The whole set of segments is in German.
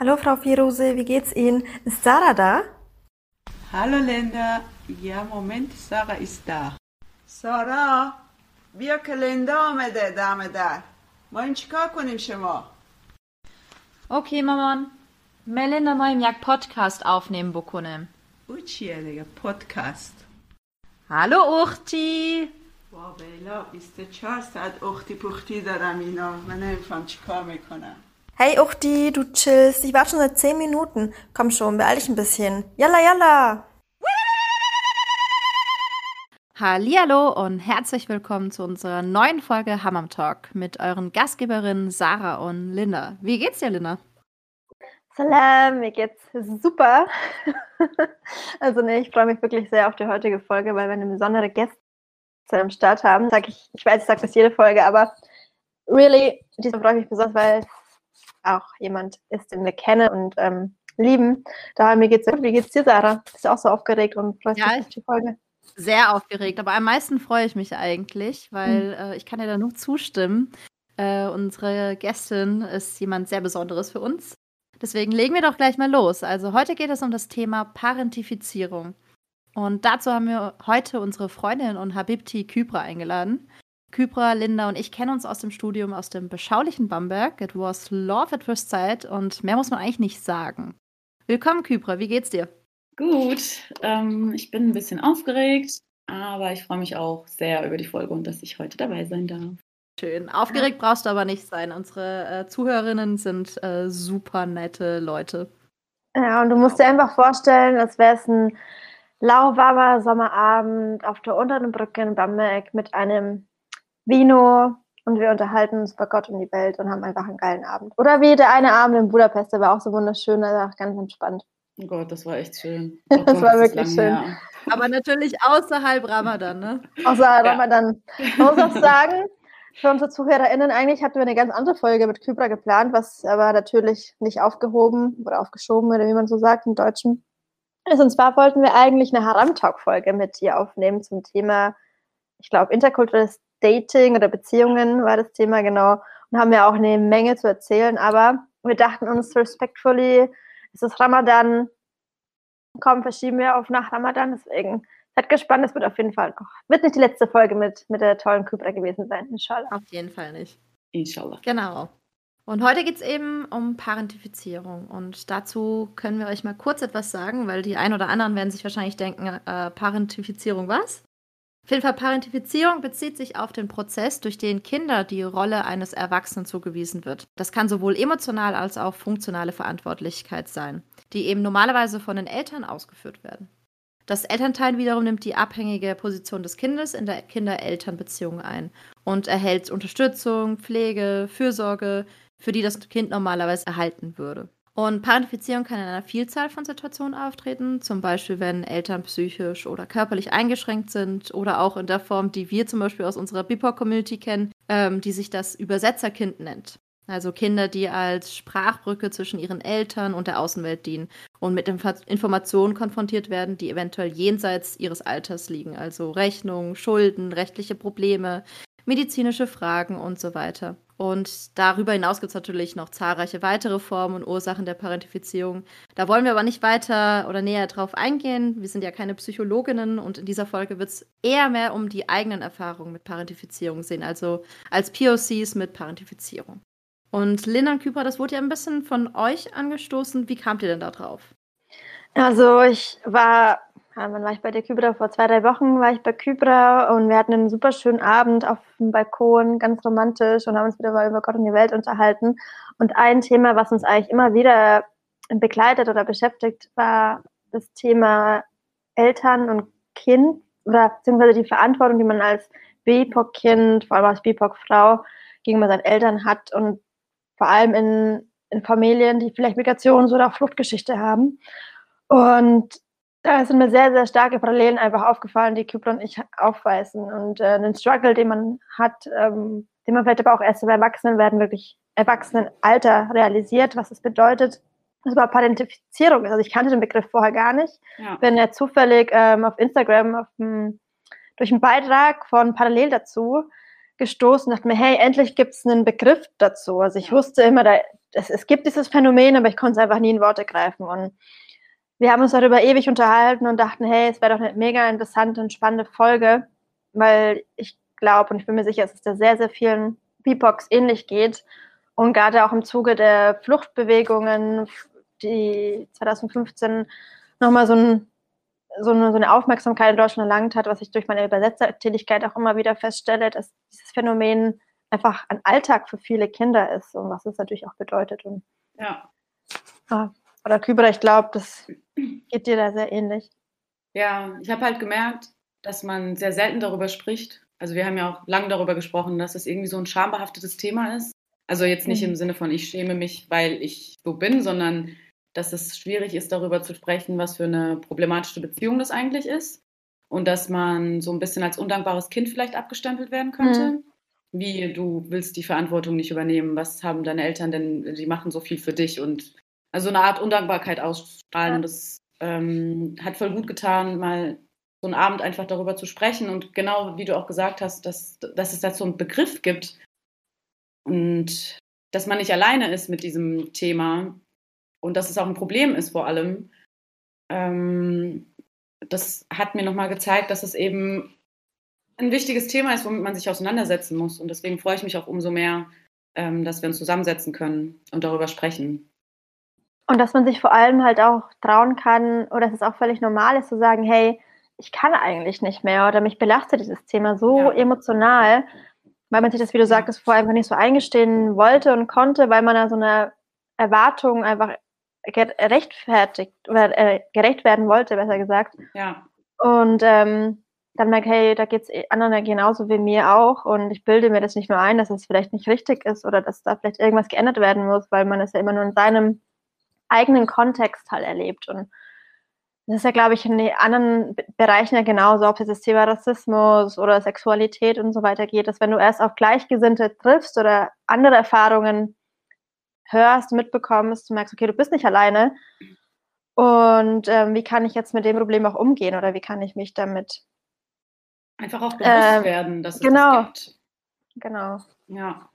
Hallo Frau Firose, wie geht's Ihnen? Ist Sarah da? Hallo Linda. Ja, Moment, Sarah ist da. سارا بیا که لندا آمده دم در ما این چیکار کنیم شما Okay, Maman. Melinda moim jak podcast aufnehmen بکنم. او چیه دیگه پادکست Hallo Uchti. وا بیلا 24 ساعت اختی پختی دارم اینا من نمیفهم چیکار می‌کنم Hey Uchti, du chillst. Ich warte schon seit 10 Minuten. Komm schon, beeil dich ein bisschen. Yalla, yalla! Hallihallo und herzlich willkommen zu unserer neuen Folge Hammam Talk mit euren Gastgeberinnen Sarah und Linda. Wie geht's dir, Linda? Salam, mir geht's super. also nee, ich freue mich wirklich sehr auf die heutige Folge, weil wir eine besondere Gäste am Start haben. Sag ich, ich weiß, ich sage das jede Folge, aber really, diesmal freue ich mich besonders, weil es auch jemand ist, den wir kennen und ähm, lieben. Daher mir geht's sehr gut. Wie geht's dir, Sarah? Bist du auch so aufgeregt und freust Ja, dich auf die Folge? Sehr aufgeregt, aber am meisten freue ich mich eigentlich, weil äh, ich kann dir da nur zustimmen. Äh, unsere Gästin ist jemand sehr Besonderes für uns. Deswegen legen wir doch gleich mal los. Also heute geht es um das Thema Parentifizierung. Und dazu haben wir heute unsere Freundin und Habibti Kypra eingeladen. Kypra, Linda und ich kennen uns aus dem Studium aus dem beschaulichen Bamberg. It was love at first sight und mehr muss man eigentlich nicht sagen. Willkommen, Kypra, wie geht's dir? Gut, ähm, ich bin ein bisschen aufgeregt, aber ich freue mich auch sehr über die Folge und dass ich heute dabei sein darf. Schön. Aufgeregt brauchst du aber nicht sein. Unsere äh, Zuhörerinnen sind äh, super nette Leute. Ja, und du musst dir einfach vorstellen, als wäre es ein lauwarmer Sommerabend auf der unteren Brücke in Bamberg mit einem Vino und wir unterhalten uns über Gott und die Welt und haben einfach einen geilen Abend. Oder wie der eine Abend in Budapest, der war auch so wunderschön, also auch ganz entspannt. Oh Gott, das war echt schön. Das Oh Gott, war wirklich schön. her. Aber natürlich außerhalb Ramadan, ne? Außer Ramadan. Man muss auch sagen, für unsere ZuhörerInnen, eigentlich hatten wir eine ganz andere Folge mit Kypra geplant, was aber natürlich nicht aufgehoben oder aufgeschoben oder wie man so sagt im Deutschen ist. Und zwar wollten wir eigentlich eine Haram-Talk-Folge mit ihr aufnehmen zum Thema, ich glaube, interkulturelles Dating oder Beziehungen war das Thema genau. Und haben ja auch eine Menge zu erzählen, aber wir dachten uns respectfully, es ist Ramadan, komm, verschieben wir auf nach Ramadan, deswegen seid gespannt, es wird auf jeden Fall, oh, wird nicht die letzte Folge mit, mit der tollen Kypra gewesen sein, inshallah. Auf jeden Fall nicht. Inshallah. Genau. Und heute geht es eben um Parentifizierung. Und dazu können wir euch mal kurz etwas sagen, weil die ein oder anderen werden sich wahrscheinlich denken, äh, Parentifizierung was? Auf jeden Fall, Parentifizierung bezieht sich auf den Prozess, durch den Kinder die Rolle eines Erwachsenen zugewiesen wird. Das kann sowohl emotional als auch funktionale Verantwortlichkeit sein, die eben normalerweise von den Eltern ausgeführt werden. Das Elternteil wiederum nimmt die abhängige Position des Kindes in der Kinder-Eltern-Beziehung ein und erhält Unterstützung, Pflege, Fürsorge, für die das Kind normalerweise erhalten würde. Und Parentifizierung kann in einer Vielzahl von Situationen auftreten, zum Beispiel wenn Eltern psychisch oder körperlich eingeschränkt sind oder auch in der Form, die wir zum Beispiel aus unserer BIPOC-Community kennen, ähm, die sich das Übersetzerkind nennt. Also Kinder, die als Sprachbrücke zwischen ihren Eltern und der Außenwelt dienen und mit Inf Informationen konfrontiert werden, die eventuell jenseits ihres Alters liegen. Also Rechnungen, Schulden, rechtliche Probleme, medizinische Fragen und so weiter. Und darüber hinaus gibt es natürlich noch zahlreiche weitere Formen und Ursachen der Parentifizierung. Da wollen wir aber nicht weiter oder näher drauf eingehen. Wir sind ja keine Psychologinnen und in dieser Folge wird es eher mehr um die eigenen Erfahrungen mit Parentifizierung sehen, also als POCs mit Parentifizierung. Und Linda und Kypra, das wurde ja ein bisschen von euch angestoßen. Wie kamt ihr denn da drauf? Also ich war, ja, wann war ich bei der Kybra? Vor zwei, drei Wochen war ich bei Kybra und wir hatten einen super schönen Abend auf dem Balkon, ganz romantisch und haben uns wieder mal über Gott und die Welt unterhalten. Und ein Thema, was uns eigentlich immer wieder begleitet oder beschäftigt, war das Thema Eltern und Kind oder beziehungsweise die Verantwortung, die man als BIPOC-Kind, vor allem als BIPOC-Frau gegenüber seinen Eltern hat und vor allem in, in Familien, die vielleicht Migrations- oder auch Fluchtgeschichte haben. Und da sind mir sehr, sehr starke Parallelen einfach aufgefallen, die Kypra und ich aufweisen. Und äh, den Struggle, den man hat, ähm, den man vielleicht aber auch erst im Erwachsenenwerden wirklich Erwachsenenalter realisiert, was es bedeutet, was überhaupt Parentifizierung ist. Also ich kannte den Begriff vorher gar nicht. Ja. Bin ja zufällig ähm, auf Instagram auf dem, durch einen Beitrag von Parallel dazu gestoßen und dachte mir, hey, endlich gibt es einen Begriff dazu. Also ich Ja. wusste immer, da es, es gibt dieses Phänomen, aber ich konnte es einfach nie in Worte greifen. Und wir haben uns darüber ewig unterhalten und dachten, hey, es wäre doch eine mega interessante und spannende Folge, weil ich glaube und ich bin mir sicher, dass es da sehr, sehr vielen BIPOX ähnlich geht. Und gerade auch im Zuge der Fluchtbewegungen, die 2015 nochmal so, ein, so, eine, so eine Aufmerksamkeit in Deutschland erlangt hat, was ich durch meine Übersetzertätigkeit auch immer wieder feststelle, dass dieses Phänomen einfach ein Alltag für viele Kinder ist und was es natürlich auch bedeutet. Und, Ja. ja. Oder Kübra, ich glaube, das geht dir da sehr ähnlich. Ja, ich habe halt gemerkt, dass man sehr selten darüber spricht. Also wir haben ja auch lange darüber gesprochen, dass es irgendwie so ein schambehaftetes Thema ist. Also jetzt nicht Mhm. im Sinne von, ich schäme mich, weil ich so bin, sondern dass es schwierig ist, darüber zu sprechen, was für eine problematische Beziehung das eigentlich ist. Und dass man so ein bisschen als undankbares Kind vielleicht abgestempelt werden könnte. Wie, du willst die Verantwortung nicht übernehmen, was haben deine Eltern denn, die machen so viel für dich und also eine Art Undankbarkeit ausstrahlen. Und das ähm, hat voll gut getan, mal so einen Abend einfach darüber zu sprechen und genau wie du auch gesagt hast, dass, dass es da so einen Begriff gibt und dass man nicht alleine ist mit diesem Thema und dass es auch ein Problem ist vor allem. Ähm, das hat mir nochmal gezeigt, dass es eben ein wichtiges Thema ist, womit man sich auseinandersetzen muss. Und deswegen freue ich mich auch umso mehr, ähm, dass wir uns zusammensetzen können und darüber sprechen. Und dass man sich vor allem halt auch trauen kann, oder dass es auch völlig normal ist, zu sagen, hey, ich kann eigentlich nicht mehr oder mich belastet dieses Thema so Ja. emotional, weil man sich das, wie du sagtest, vorher einfach nicht so eingestehen wollte und konnte, weil man da so eine Erwartung einfach gerechtfertigt oder äh, gerecht werden wollte, besser gesagt. Ja, Und ähm, dann merke, hey, da geht es anderen ja genauso wie mir auch. Und ich bilde mir das nicht nur ein, dass es vielleicht nicht richtig ist oder dass da vielleicht irgendwas geändert werden muss, weil man es ja immer nur in seinem eigenen Kontext halt erlebt. Und das ist ja, glaube ich, in den anderen Be- Bereichen ja genauso, ob es das Thema Rassismus oder Sexualität und so weiter geht, dass wenn du erst auf Gleichgesinnte triffst oder andere Erfahrungen hörst, mitbekommst, du merkst, okay, du bist nicht alleine. Und ähm, wie kann ich jetzt mit dem Problem auch umgehen oder wie kann ich mich damit einfach auch bewusst Ähm, werden, dass es genau. das gibt. Genau. Ja,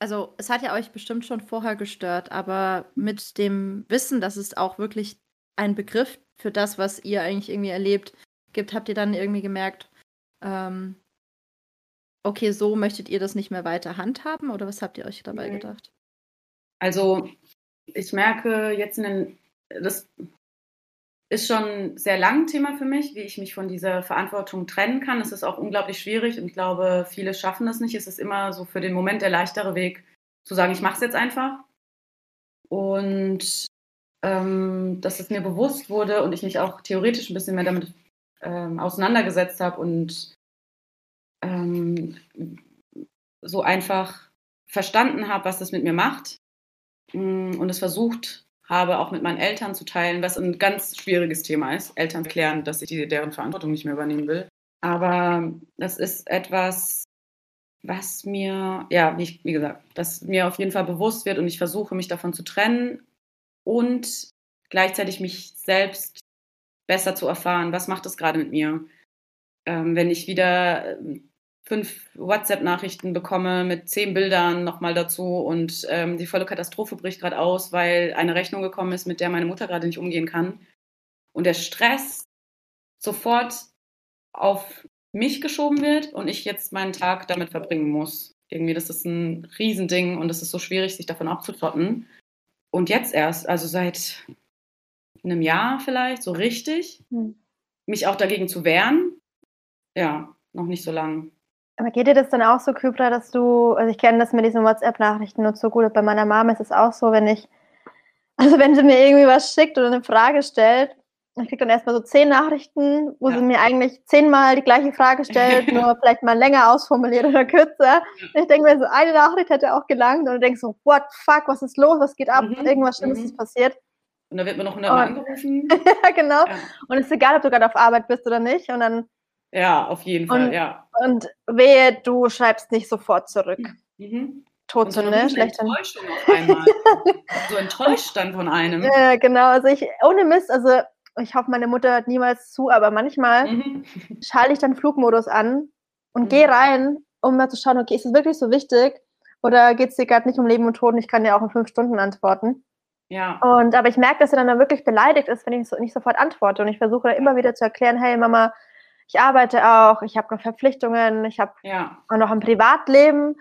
Also, es hat ja euch bestimmt schon vorher gestört, aber mit dem Wissen, dass es auch wirklich einen Begriff für das, was ihr eigentlich irgendwie erlebt, gibt, habt ihr dann irgendwie gemerkt, ähm, okay, so möchtet ihr das nicht mehr weiter handhaben oder was habt ihr euch dabei Nee. gedacht? Also ich merke jetzt in den, das ist schon ein sehr lang Thema für mich, wie ich mich von dieser Verantwortung trennen kann. Es ist auch unglaublich schwierig und ich glaube, viele schaffen das nicht. Es ist immer so für den Moment der leichtere Weg, zu sagen, ich mache es jetzt einfach. Und ähm, dass es mir bewusst wurde und ich mich auch theoretisch ein bisschen mehr damit ähm, auseinandergesetzt habe und ähm, so einfach verstanden habe, was das mit mir macht mm, und es versucht habe, auch mit meinen Eltern zu teilen, was ein ganz schwieriges Thema ist. Eltern erklären, dass ich die, deren Verantwortung nicht mehr übernehmen will. Aber das ist etwas, was mir, ja, wie, wie gesagt, das mir auf jeden Fall bewusst wird und ich versuche, mich davon zu trennen und gleichzeitig mich selbst besser zu erfahren, was macht das gerade mit mir. Ähm, wenn ich wieder ähm, fünf WhatsApp-Nachrichten bekomme mit zehn Bildern nochmal dazu und ähm, die volle Katastrophe bricht gerade aus, weil eine Rechnung gekommen ist, mit der meine Mutter gerade nicht umgehen kann. Und der Stress sofort auf mich geschoben wird und ich jetzt meinen Tag damit verbringen muss. Irgendwie, das ist ein Riesending und es ist so schwierig, sich davon abzutrotten. Und jetzt erst, also seit einem Jahr vielleicht, so richtig, Hm. mich auch dagegen zu wehren, ja, noch nicht so lang. Aber geht dir das dann auch so, Kübra, dass du, also ich kenne das mit diesen WhatsApp-Nachrichten nur so gut, bei meiner Mama ist es auch so, wenn ich, also wenn sie mir irgendwie was schickt oder eine Frage stellt, ich kriege dann erstmal so zehn Nachrichten, wo Ja. sie mir eigentlich zehnmal die gleiche Frage stellt, nur vielleicht mal länger ausformuliert oder kürzer. Und ich denke mir so, eine Nachricht hätte auch gelangt und du denkst so, what fuck, was ist los, was geht ab, Mhm, irgendwas Schlimmes mhm. ist passiert. Und da wird mir noch hundertmal Und- angerufen. ja, genau. Ja. Und es ist egal, ob du gerade auf Arbeit bist oder nicht. Und dann, ja, auf jeden Fall, Und- ja. und wehe, du schreibst nicht sofort zurück. Mhm. Und Todsünde, so eine schlecht dann. Enttäuschung auf einmal. so enttäuscht dann von einem. Ja, genau. Also ich, ohne Mist, also ich hoffe, meine Mutter hört niemals zu, aber manchmal Mhm. schalte ich dann Flugmodus an und Mhm. gehe rein, um mal zu schauen, okay, ist es wirklich so wichtig? Oder geht es dir gerade nicht um Leben und Tod? Ich kann ja auch in fünf Stunden antworten. Ja. Und aber ich merke, dass er dann wirklich beleidigt ist, wenn ich so, nicht sofort antworte. Und ich versuche dann immer wieder zu erklären, hey Mama, ich arbeite auch, ich habe noch Verpflichtungen, ich habe Ja. auch noch ein Privatleben.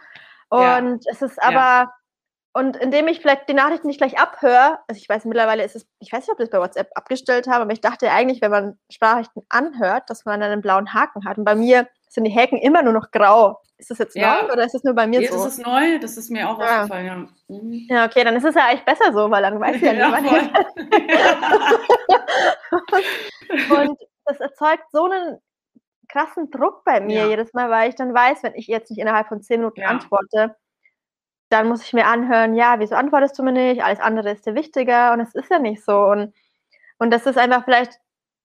Ja. Und es ist aber, und indem ich vielleicht die Nachrichten nicht gleich abhöre, also ich weiß mittlerweile ist es, ich weiß nicht, ob ich das bei WhatsApp abgestellt habe, aber ich dachte eigentlich, wenn man Sprachnachrichten anhört, dass man dann einen blauen Haken hat. Und bei mir sind die Haken immer nur noch grau. Ist das jetzt Ja. neu oder ist das nur bei mir Jetzt so? ist es neu, das ist mir auch Ja. aufgefallen, ja. Mhm. ja, okay, dann ist es ja eigentlich besser so, weil dann weiß ich ja, Ja, nicht, voll. Und das erzeugt so einen krassen Druck bei mir Ja. jedes Mal, weil ich dann weiß, wenn ich jetzt nicht innerhalb von zehn Minuten Ja. antworte, dann muss ich mir anhören, ja, wieso antwortest du mir nicht? Alles andere ist dir wichtiger und es ist ja nicht so. Und, und das ist einfach vielleicht,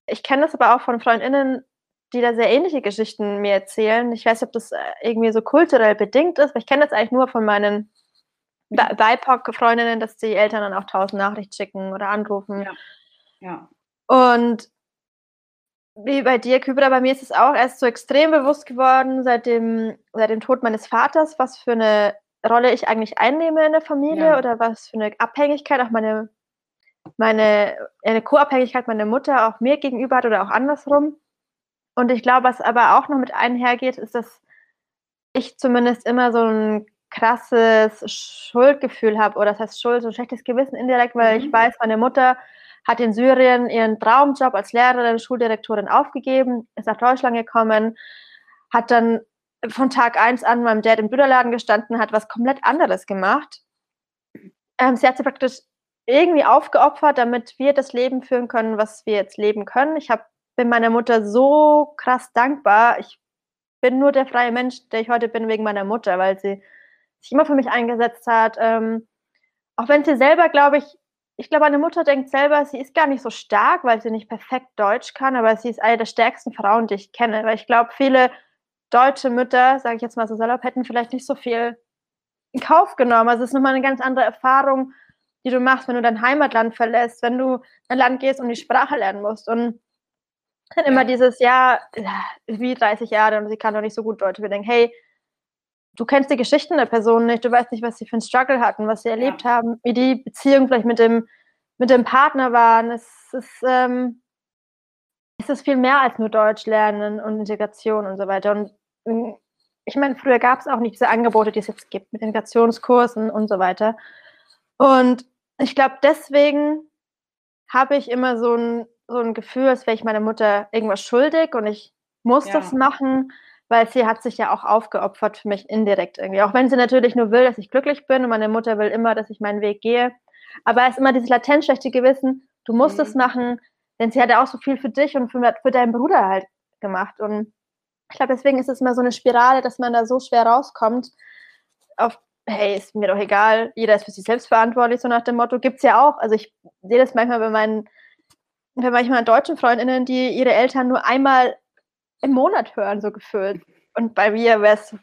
ich kenne das aber auch von FreundInnen, die da sehr ähnliche Geschichten mir erzählen. Ich weiß nicht, ob das äh, irgendwie so kulturell bedingt ist, aber ich kenne das eigentlich nur von meinen Bi- BIPOC-Freundinnen, dass die Eltern dann auch tausend Nachrichten schicken oder anrufen. Ja. Ja. Und wie bei dir, Kübra, bei mir ist es auch erst so extrem bewusst geworden, seit dem, seit dem Tod meines Vaters, was für eine Rolle ich eigentlich einnehme in der Familie Ja. oder was für eine Abhängigkeit auch meine, meine eine Co-Abhängigkeit meiner Mutter auch mir gegenüber hat oder auch andersrum. Und ich glaube, was aber auch noch mit einhergeht, ist, dass ich zumindest immer so ein krasses Schuldgefühl habe, oder das heißt Schuld, so ein schlechtes Gewissen indirekt, weil Mhm. ich weiß, meine Mutter hat in Syrien ihren Traumjob als Lehrerin, Schuldirektorin aufgegeben, ist nach Deutschland gekommen, hat dann von Tag eins an meinem Dad im Büderladen gestanden, hat was komplett anderes gemacht. Ähm, sie hat sich praktisch irgendwie aufgeopfert, damit wir das Leben führen können, was wir jetzt leben können. Ich hab, bin meiner Mutter so krass dankbar. Ich bin nur der freie Mensch, der ich heute bin, wegen meiner Mutter, weil sie sich immer für mich eingesetzt hat. Ähm, auch wenn sie selber, glaube ich, ich glaube, meine Mutter denkt selber, sie ist gar nicht so stark, weil sie nicht perfekt Deutsch kann, aber sie ist eine der stärksten Frauen, die ich kenne. Weil ich glaube, viele deutsche Mütter, sage ich jetzt mal so salopp, hätten vielleicht nicht so viel in Kauf genommen. Also es ist nochmal eine ganz andere Erfahrung, die du machst, wenn du dein Heimatland verlässt, wenn du in ein Land gehst und die Sprache lernen musst. Und dann immer dieses, ja, wie 30 Jahre und sie kann doch nicht so gut Deutsch. Wir denken, hey, du kennst die Geschichten der Person nicht, du weißt nicht, was sie für einen Struggle hatten, was sie erlebt haben, wie die Beziehung vielleicht mit dem, mit dem Partner waren. Es ist, ähm, es ist viel mehr als nur Deutsch lernen und Integration und so weiter. Und mm, ich meine, früher gab es auch nicht diese Angebote, die es jetzt gibt, mit Integrationskursen und so weiter. Und ich glaube, deswegen habe ich immer so ein, so ein Gefühl, als wäre ich meiner Mutter irgendwas schuldig und ich muss Ja. das machen, weil sie hat sich ja auch aufgeopfert für mich indirekt irgendwie. Auch wenn sie natürlich nur will, dass ich glücklich bin und meine Mutter will immer, dass ich meinen Weg gehe. Aber es ist immer dieses latent schlechte Gewissen, du musst Mhm. es machen, denn sie hat ja auch so viel für dich und für, für deinen Bruder halt gemacht. Und ich glaube, deswegen ist es immer so eine Spirale, dass man da so schwer rauskommt. Auf, hey, ist mir doch egal, jeder ist für sich selbst verantwortlich, so nach dem Motto. Gibt es ja auch. Also ich sehe das manchmal bei meinen, bei manchmal deutschen Freundinnen, die ihre Eltern nur einmal im Monat hören, so gefühlt. Und bei mir wäre es,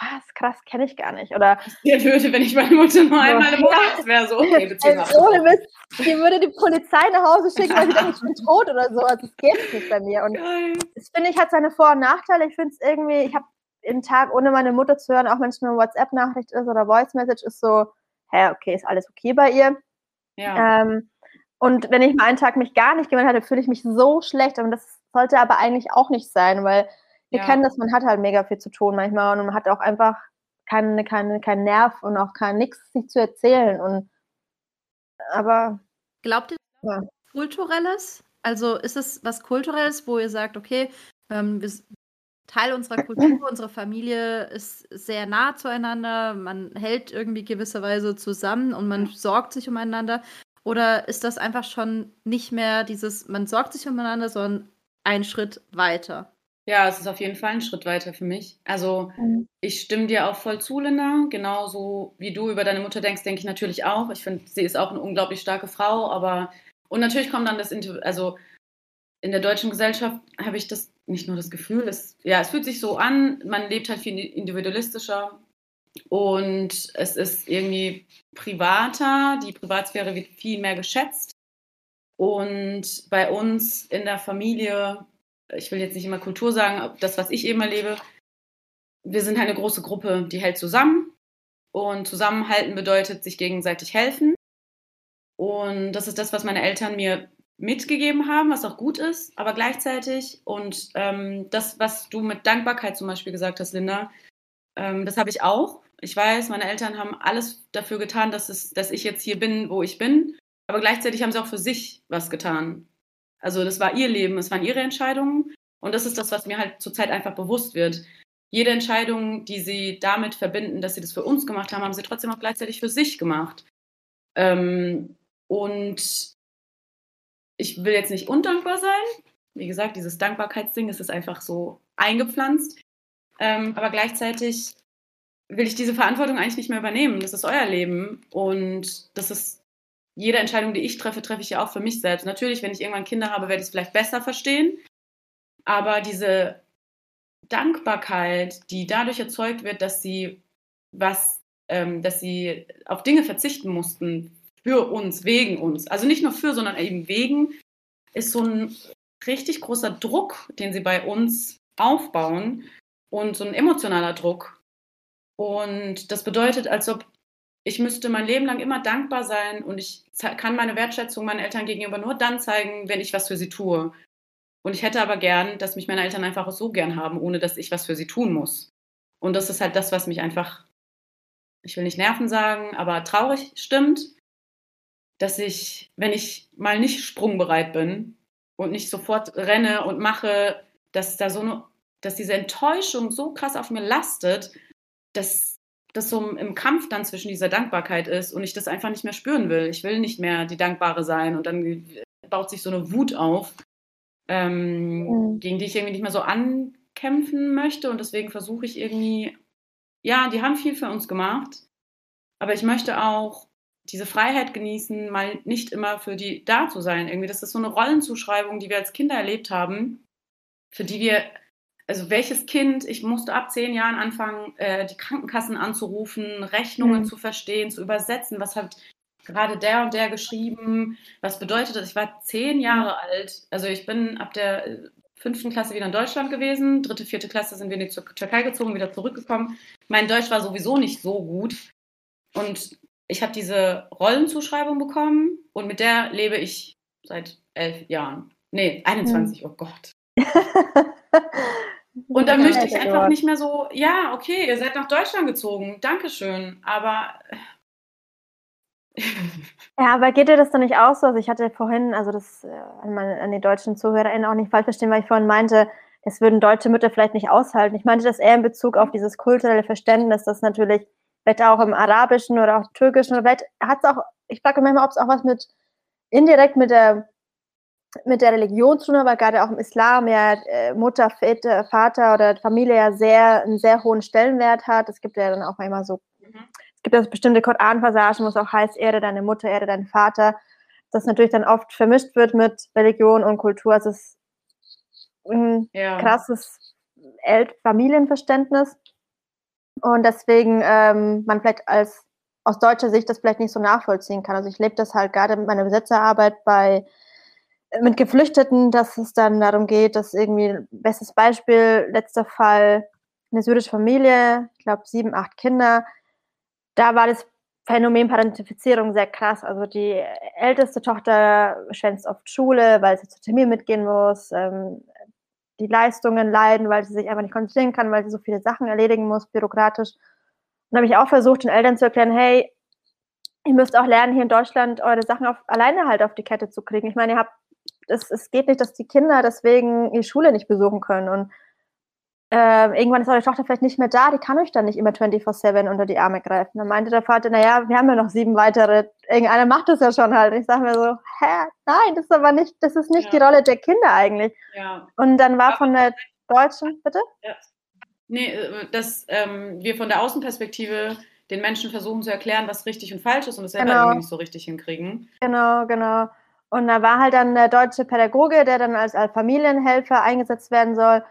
was, krass, kenne ich gar nicht. Oder Der würde, wenn ich meine Mutter nur einmal im Monat wäre, so, okay, also, ohne Witz, die würde die Polizei nach Hause schicken, weil sie denkt, ich bin tot oder so. Also das geht nicht bei mir. Und Geil. das finde ich hat seine Vor- und Nachteile. Ich finde es irgendwie, ich habe einen Tag ohne meine Mutter zu hören, auch wenn es nur eine WhatsApp-Nachricht ist oder Voice-Message, ist so, hä, okay, ist alles okay bei ihr. Ja, Ähm, und wenn ich mal einen Tag mich gar nicht gemeldet hatte, fühle ich mich so schlecht. Und das sollte aber eigentlich auch nicht sein, weil wir Ja. kennen das, man hat halt mega viel zu tun manchmal und man hat auch einfach keine, keine, keinen Nerv und auch kein nichts sich zu erzählen. Und aber Glaubt ihr, Ja. kulturelles? Also ist es was Kulturelles, wo ihr sagt, okay, ähm, wir, Teil unserer Kultur, unsere Familie ist sehr nah zueinander, man hält irgendwie gewisserweise zusammen und man sorgt sich umeinander? Oder ist das einfach schon nicht mehr dieses, man sorgt sich umeinander, sondern ein Schritt weiter? ja, es ist auf jeden Fall ein Schritt weiter für mich. Also, Mhm. ich stimme dir auch voll zu, Linda. Genauso wie du über deine Mutter denkst, denke ich natürlich auch. Ich finde, sie ist auch eine unglaublich starke Frau, aber und natürlich kommt dann das, Inter- also in der deutschen Gesellschaft habe ich das nicht nur das Gefühl, es, ja, es fühlt sich so an, man lebt halt viel individualistischer und es ist irgendwie privater, die Privatsphäre wird viel mehr geschätzt. Und bei uns in der Familie, ich will jetzt nicht immer Kultur sagen, das, was ich eben erlebe, wir sind halt eine große Gruppe, die hält zusammen. Und Zusammenhalten bedeutet sich gegenseitig helfen. Und das ist das, was meine Eltern mir mitgegeben haben, was auch gut ist, aber gleichzeitig und ähm, das, was du mit Dankbarkeit zum Beispiel gesagt hast, Linda, ähm, das habe ich auch. Ich weiß, meine Eltern haben alles dafür getan, dass, es, dass ich jetzt hier bin, wo ich bin, aber gleichzeitig haben sie auch für sich was getan. Also das war ihr Leben, es waren ihre Entscheidungen und das ist das, was mir halt zurzeit einfach bewusst wird. Jede Entscheidung, die sie damit verbinden, dass sie das für uns gemacht haben, haben sie trotzdem auch gleichzeitig für sich gemacht. Ähm, und ich will jetzt nicht undankbar sein. Wie gesagt, dieses Dankbarkeitsding ist einfach so eingepflanzt. Ähm, aber gleichzeitig will ich diese Verantwortung eigentlich nicht mehr übernehmen. Das ist euer Leben und das ist jede Entscheidung, die ich treffe, treffe ich ja auch für mich selbst. Natürlich, wenn ich irgendwann Kinder habe, werde ich es vielleicht besser verstehen. Aber diese Dankbarkeit, die dadurch erzeugt wird, dass sie was, ähm, dass sie auf Dinge verzichten mussten für uns, wegen uns. Also nicht nur für, sondern eben wegen, ist so ein richtig großer Druck, den sie bei uns aufbauen und so ein emotionaler Druck. Und das bedeutet, als ob ich müsste mein Leben lang immer dankbar sein und ich kann meine Wertschätzung meinen Eltern gegenüber nur dann zeigen, wenn ich was für sie tue. Und ich hätte aber gern, dass mich meine Eltern einfach so gern haben, ohne dass ich was für sie tun muss. Und das ist halt das, was mich einfach, ich will nicht nerven sagen, aber traurig stimmt, dass ich, wenn ich mal nicht sprungbereit bin und nicht sofort renne und mache, dass da so eine, dass diese Enttäuschung so krass auf mir lastet, dass das so im Kampf dann zwischen dieser Dankbarkeit ist und ich das einfach nicht mehr spüren will. Ich will nicht mehr die Dankbare sein und dann baut sich so eine Wut auf, ähm, mhm. gegen die ich irgendwie nicht mehr so ankämpfen möchte und deswegen versuche ich irgendwie, ja, die haben viel für uns gemacht, aber ich möchte auch diese Freiheit genießen, mal nicht immer für die da zu sein. Irgendwie, das ist so eine Rollenzuschreibung, die wir als Kinder erlebt haben, für die wir also welches Kind, ich musste ab zehn Jahren anfangen, äh, die Krankenkassen anzurufen, Rechnungen mhm. zu verstehen, zu übersetzen, was hat gerade der und der geschrieben, was bedeutet das? Ich war zehn Jahre mhm. alt, also ich bin ab der äh, fünften Klasse wieder in Deutschland gewesen, dritte, vierte Klasse sind wir in die Türkei gezogen, wieder zurückgekommen. Mein Deutsch war sowieso nicht so gut und ich habe diese Rollenzuschreibung bekommen und mit der lebe ich seit elf Jahren. Nee, 21, mhm. oh Gott. Und dann möchte ich einfach nicht mehr so, ja, okay, ihr seid nach Deutschland gezogen, Dankeschön, aber. Ja, aber geht dir das dann nicht auch so? Also ich hatte vorhin, also das äh, an, meine, an die deutschen ZuhörerInnen auch nicht falsch verstehen, weil ich vorhin meinte, das würden deutsche Mütter vielleicht nicht aushalten. Ich meinte das eher in Bezug auf dieses kulturelle Verständnis, das natürlich vielleicht auch im Arabischen oder auch Türkischen oder vielleicht hat es auch, ich frage mich manchmal, ob es auch was mit indirekt mit der mit der Religion zu tun, aber gerade auch im Islam ja äh, Mutter, Väter, Vater oder Familie ja sehr einen sehr hohen Stellenwert hat. Es gibt ja dann auch manchmal so, mhm. es gibt ja bestimmte Koran-Passagen, wo es auch heißt, ehre deine Mutter, ehre deinen Vater. Das natürlich dann oft vermischt wird mit Religion und Kultur. Also es ist ein ja. krasses El Familienverständnis. Und deswegen ähm, man vielleicht als aus deutscher Sicht das vielleicht nicht so nachvollziehen kann. Also ich lebe das halt gerade mit meiner Besetzerarbeit bei mit Geflüchteten, dass es dann darum geht, dass irgendwie, bestes Beispiel, letzter Fall, eine syrische Familie, ich glaube sieben, acht Kinder, da war das Phänomen Parentifizierung sehr krass. Also die älteste Tochter schwänzt oft Schule, weil sie zu Termin mitgehen muss. Ähm, die Leistungen leiden, weil sie sich einfach nicht konzentrieren kann, weil sie so viele Sachen erledigen muss, bürokratisch. Und habe ich auch versucht, den Eltern zu erklären, hey, ihr müsst auch lernen, hier in Deutschland eure Sachen auf, alleine halt auf die Kette zu kriegen. Ich meine, ihr habt es, es geht nicht, dass die Kinder deswegen die Schule nicht besuchen können. Und äh, irgendwann ist eure Tochter vielleicht nicht mehr da, die kann euch dann nicht immer 24-7 unter die Arme greifen. Dann meinte der Vater, naja, wir haben ja noch sieben weitere, irgendeiner macht das ja schon halt. Und ich sage mir so, hä, nein, das ist aber nicht, das ist nicht ja. die Rolle der Kinder eigentlich. Ja. Und dann war von der deutschen, bitte? Ja. Nee, äh, dass ähm, wir von der Außenperspektive den Menschen versuchen zu erklären, was richtig und falsch ist und es selber genau. irgendwie nicht so richtig hinkriegen. Genau, genau. Und da war halt dann der deutsche Pädagoge, der dann als, als Familienhelfer eingesetzt werden soll.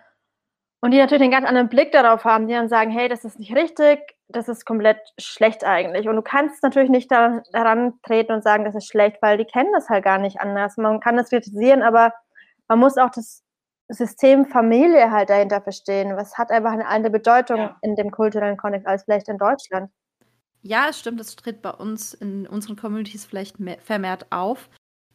Und die natürlich einen ganz anderen Blick darauf haben, die dann sagen, hey, das ist nicht richtig, das ist komplett schlecht eigentlich. Und du kannst natürlich nicht daran treten und sagen, das ist schlecht, weil die kennen das halt gar nicht anders. Man kann das kritisieren, aber man muss auch das System Familie halt dahinter verstehen. Was hat einfach eine andere Bedeutung ja. in dem kulturellen Kontext als vielleicht in Deutschland? ja, es stimmt, es tritt bei uns in unseren Communities vielleicht mehr, vermehrt auf.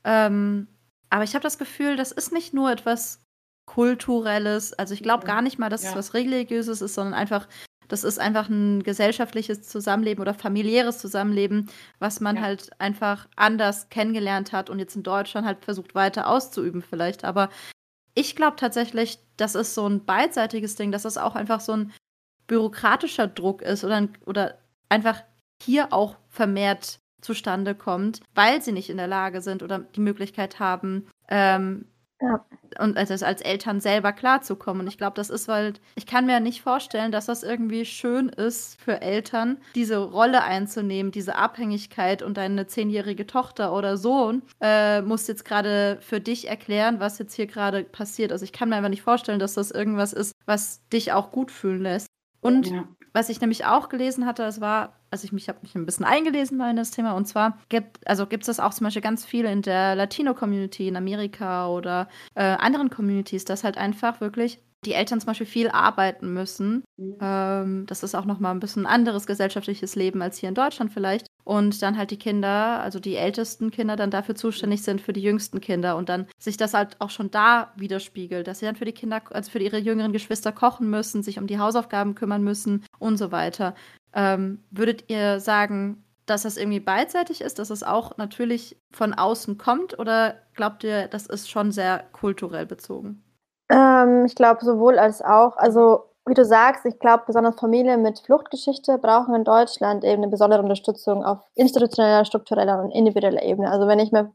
Ähm, aber ich habe das Gefühl, das ist nicht nur etwas Kulturelles. Also ich glaube gar nicht mal, dass ja. es was Religiöses ist, sondern einfach, das ist einfach ein gesellschaftliches Zusammenleben oder familiäres Zusammenleben, was man ja. halt einfach anders kennengelernt hat und jetzt in Deutschland halt versucht weiter auszuüben vielleicht. Aber ich glaube tatsächlich, das ist so ein beidseitiges Ding, dass es auch einfach so ein bürokratischer Druck ist oder, oder einfach hier auch vermehrt zustande kommt, weil sie nicht in der Lage sind oder die Möglichkeit haben, ähm, ja. und also als Eltern selber klarzukommen. Und ich glaube, das ist halt, ich kann mir nicht vorstellen, dass das irgendwie schön ist für Eltern, diese Rolle einzunehmen, diese Abhängigkeit und deine zehnjährige Tochter oder Sohn äh, muss jetzt gerade für dich erklären, was jetzt hier gerade passiert. Also ich kann mir einfach nicht vorstellen, dass das irgendwas ist, was dich auch gut fühlen lässt. Und ja. Was ich nämlich auch gelesen hatte, das war, also ich mich habe mich ein bisschen eingelesen mal in das Thema, und zwar gibt also gibt es das auch zum Beispiel ganz viel in der Latino-Community in Amerika oder äh, anderen Communities, dass halt einfach wirklich die Eltern zum Beispiel viel arbeiten müssen. Mhm. Ähm, das ist auch nochmal ein bisschen anderes gesellschaftliches Leben als hier in Deutschland vielleicht und dann halt die Kinder, also die ältesten Kinder, dann dafür zuständig sind für die jüngsten Kinder und dann sich das halt auch schon da widerspiegelt, dass sie dann für die Kinder, also für ihre jüngeren Geschwister kochen müssen, sich um die Hausaufgaben kümmern müssen und so weiter. Ähm, würdet ihr sagen, dass das irgendwie beidseitig ist, dass es auch natürlich von außen kommt oder glaubt ihr, das ist schon sehr kulturell bezogen? Ähm, ich glaube sowohl als auch. Also wie du sagst, ich glaube, besonders Familien mit Fluchtgeschichte brauchen in Deutschland eben eine besondere Unterstützung auf institutioneller, struktureller und individueller Ebene. Also wenn ich mir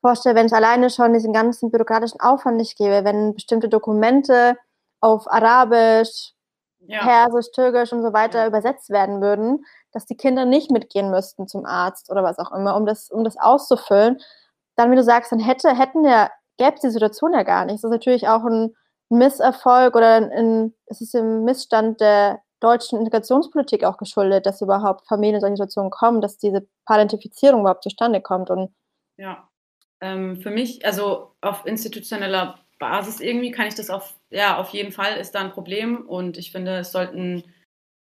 vorstelle, wenn ich alleine schon diesen ganzen bürokratischen Aufwand nicht gebe, wenn bestimmte Dokumente auf Arabisch, ja. Persisch, Türkisch und so weiter ja. übersetzt werden würden, dass die Kinder nicht mitgehen müssten zum Arzt oder was auch immer, um das, um das auszufüllen, dann, wie du sagst, dann hätte, hätten ja, gäbe es die Situation ja gar nicht. Das ist natürlich auch ein Misserfolg oder in, es ist im Missstand der deutschen Integrationspolitik auch geschuldet, dass überhaupt Familien in solche Situationen kommen, dass diese Parentifizierung überhaupt zustande kommt. Und ja, ähm, für mich, also auf institutioneller Basis irgendwie kann ich das auf, ja, auf jeden Fall ist da ein Problem und ich finde, es sollten,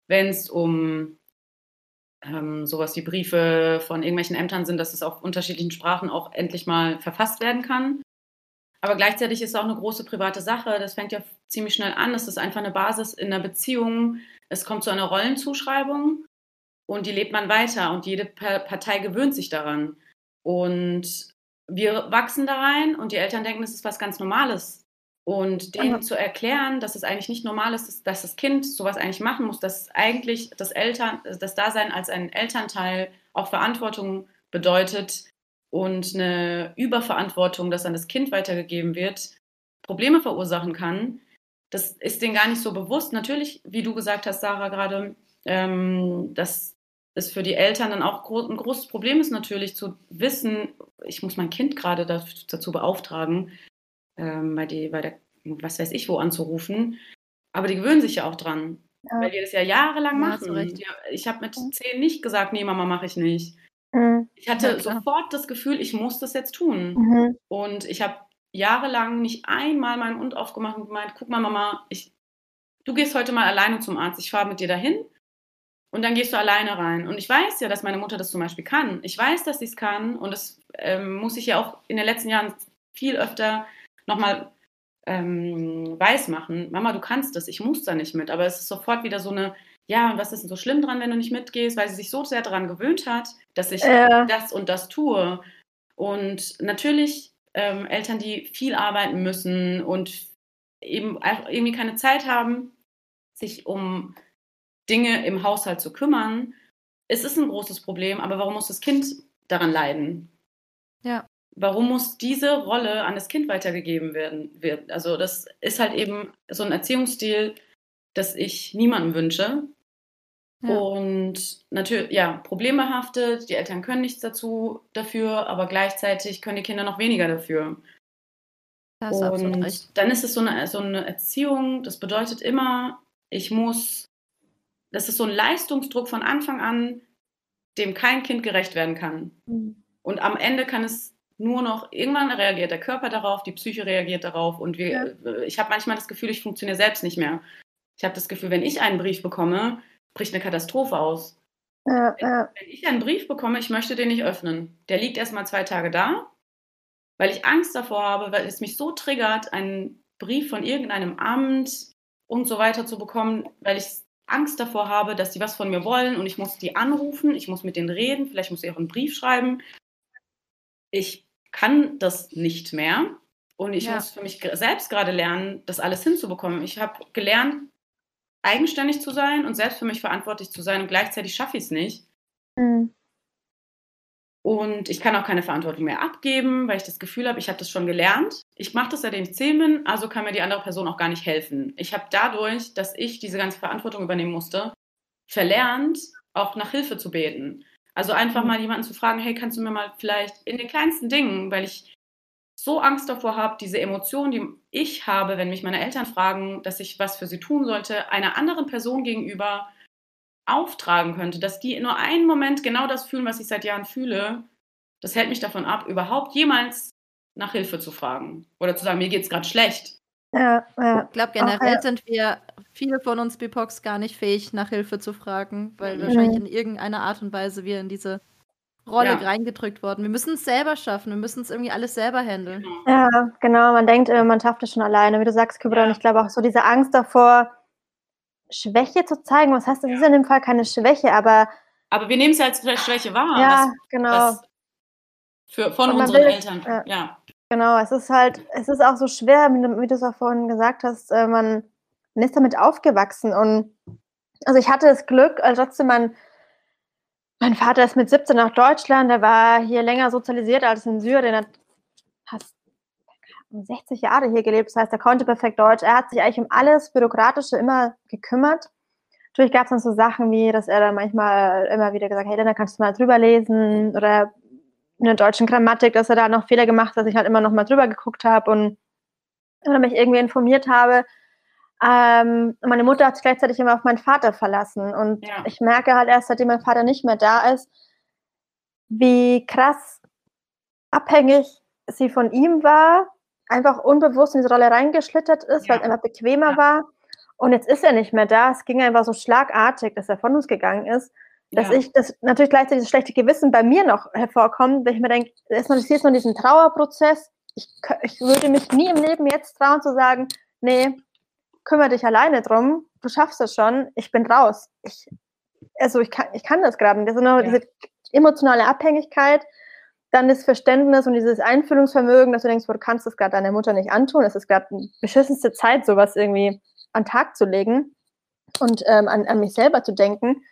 wenn es um ähm, sowas wie Briefe von irgendwelchen Ämtern sind, dass es auf unterschiedlichen Sprachen auch endlich mal verfasst werden kann. Aber gleichzeitig ist es auch eine große private Sache. Das fängt ja ziemlich schnell an. Es ist einfach eine Basis in einer Beziehung. Es kommt zu einer Rollenzuschreibung und die lebt man weiter und jede Partei gewöhnt sich daran. Und wir wachsen da rein und die Eltern denken, es ist was ganz Normales. Und denen zu erklären, dass es eigentlich nicht normal ist, dass das Kind sowas eigentlich machen muss, dass eigentlich das Eltern, das Dasein als ein Elternteil auch Verantwortung bedeutet, und eine Überverantwortung, das an das Kind weitergegeben wird, Probleme verursachen kann, das ist denen gar nicht so bewusst. Natürlich, wie du gesagt hast, Sarah, gerade, ähm, dass es für die Eltern dann auch ein großes Problem ist, natürlich zu wissen, ich muss mein Kind gerade dazu beauftragen, ähm, bei, die, bei der, was weiß ich wo anzurufen. Aber die gewöhnen sich ja auch dran, ja. weil die das ja jahrelang ja, machen. Ich habe mit zehn nicht gesagt, nee, Mama, mache ich nicht. Mhm. Ich hatte ja, sofort das Gefühl, ich muss das jetzt tun. Mhm. Und ich habe jahrelang nicht einmal meinen Mund aufgemacht und gemeint, guck mal, Mama, ich, du gehst heute mal alleine zum Arzt, ich fahre mit dir dahin und dann gehst du alleine rein. Und ich weiß ja, dass meine Mutter das zum Beispiel kann. Ich weiß, dass sie es kann und das ähm, muss ich ja auch in den letzten Jahren viel öfter nochmal ähm, weiß machen. Mama, du kannst das, ich muss da nicht mit. Aber es ist sofort wieder so eine ja, und was ist denn so schlimm dran, wenn du nicht mitgehst, weil sie sich so sehr daran gewöhnt hat, dass ich äh. das und das tue. Und natürlich ähm, Eltern, die viel arbeiten müssen und eben irgendwie keine Zeit haben, sich um Dinge im Haushalt zu kümmern, es ist ein großes Problem, aber warum muss das Kind daran leiden? Ja. Warum muss diese Rolle an das Kind weitergegeben werden? Also das ist halt eben so ein Erziehungsstil, das ich niemandem wünsche. Ja. Und natürlich, ja, problembehaftet, die Eltern können nichts dazu dafür, aber gleichzeitig können die Kinder noch weniger dafür. Das ist und recht. dann ist es so eine, so eine Erziehung, das bedeutet immer, ich muss, das ist so ein Leistungsdruck von Anfang an, dem kein Kind gerecht werden kann. Mhm. Und am Ende kann es nur noch, irgendwann reagiert der Körper darauf, die Psyche reagiert darauf und wir, ja. ich habe manchmal das Gefühl, ich funktioniere selbst nicht mehr. Ich habe das Gefühl, wenn ich einen Brief bekomme, bricht eine Katastrophe aus. Ja, ja. Wenn ich einen Brief bekomme, ich möchte den nicht öffnen. Der liegt erstmal zwei Tage da, weil ich Angst davor habe, weil es mich so triggert, einen Brief von irgendeinem Amt und so weiter zu bekommen, weil ich Angst davor habe, dass die was von mir wollen und ich muss die anrufen, ich muss mit denen reden, vielleicht muss ich auch einen Brief schreiben. Ich kann das nicht mehr und ich Ja. muss für mich selbst gerade lernen, das alles hinzubekommen. Ich habe gelernt, eigenständig zu sein und selbst für mich verantwortlich zu sein und gleichzeitig schaffe ich es nicht. Mhm. Und ich kann auch keine Verantwortung mehr abgeben, weil ich das Gefühl habe, ich habe das schon gelernt. Ich mache das, seitdem ich zehn bin, also kann mir die andere Person auch gar nicht helfen. Ich habe dadurch, dass ich diese ganze Verantwortung übernehmen musste, verlernt, auch nach Hilfe zu beten. Also einfach mal jemanden zu fragen, hey, kannst du mir mal vielleicht in den kleinsten Dingen, weil ich so Angst davor habe, diese Emotionen, die ich habe, wenn mich meine Eltern fragen, dass ich was für sie tun sollte, einer anderen Person gegenüber auftragen könnte, dass die nur einen Moment genau das fühlen, was ich seit Jahren fühle, das hält mich davon ab, überhaupt jemals nach Hilfe zu fragen oder zu sagen, mir geht's gerade schlecht. Ja, ja. Ich glaube, generell ja. sind wir, viele von uns BIPOX, gar nicht fähig, nach Hilfe zu fragen, weil Mhm. wahrscheinlich in irgendeiner Art und Weise wir in diese Rolle Ja. reingedrückt worden. Wir müssen es selber schaffen, wir müssen es irgendwie alles selber handeln. Ja, genau. Man denkt immer, man schafft es schon alleine, wie du sagst, Kübra. Ja. Und ich glaube auch so diese Angst davor, Schwäche zu zeigen. Was heißt, das ist in dem Fall keine Schwäche, aber Aber wir nehmen es ja als vielleicht Schwäche wahr, ja, was, genau. was für, von man unseren will- Eltern. ja. Ja. Genau, es ist halt, es ist auch so schwer, wie du, wie du es auch vorhin gesagt hast, äh, man, man ist damit aufgewachsen und also ich hatte das Glück, also trotzdem mein, mein Vater ist mit 17 nach Deutschland, der war hier länger sozialisiert als in Syrien, er hat fast 60 Jahre hier gelebt, das heißt, er konnte perfekt Deutsch, er hat sich eigentlich um alles Bürokratische immer gekümmert. Natürlich gab es dann so Sachen wie, dass er dann manchmal immer wieder gesagt hat, hey, dann kannst du mal drüber lesen? Oder in der deutschen Grammatik, dass er da noch Fehler gemacht hat, dass ich halt immer noch mal drüber geguckt habe und oder mich irgendwie informiert habe. Ähm, meine Mutter hat sich gleichzeitig immer auf meinen Vater verlassen und Ja. ich merke halt erst, seitdem mein Vater nicht mehr da ist, wie krass abhängig sie von ihm war, einfach unbewusst in diese Rolle reingeschlittert ist, weil es Ja. einfach bequemer Ja. war. Und jetzt ist er nicht mehr da. Es ging einfach so schlagartig, dass er von uns gegangen ist dass ja. ich das natürlich gleichzeitig das schlechte Gewissen bei mir noch hervorkommt, wenn ich mir denke, erstmal ist noch diesen Trauerprozess. Ich, ich würde mich nie im Leben jetzt trauen zu sagen, nee, kümmere dich alleine drum, du schaffst es schon, ich bin raus. Ich, also ich kann, ich kann das gerade nicht. Das ist nur Ja. diese emotionale Abhängigkeit, dann das Verständnis und dieses Einfühlungsvermögen, dass du denkst, boah, du kannst das gerade deiner Mutter nicht antun. Es ist gerade die beschissenste Zeit, sowas irgendwie an den Tag zu legen und ähm, an, an mich selber zu denken.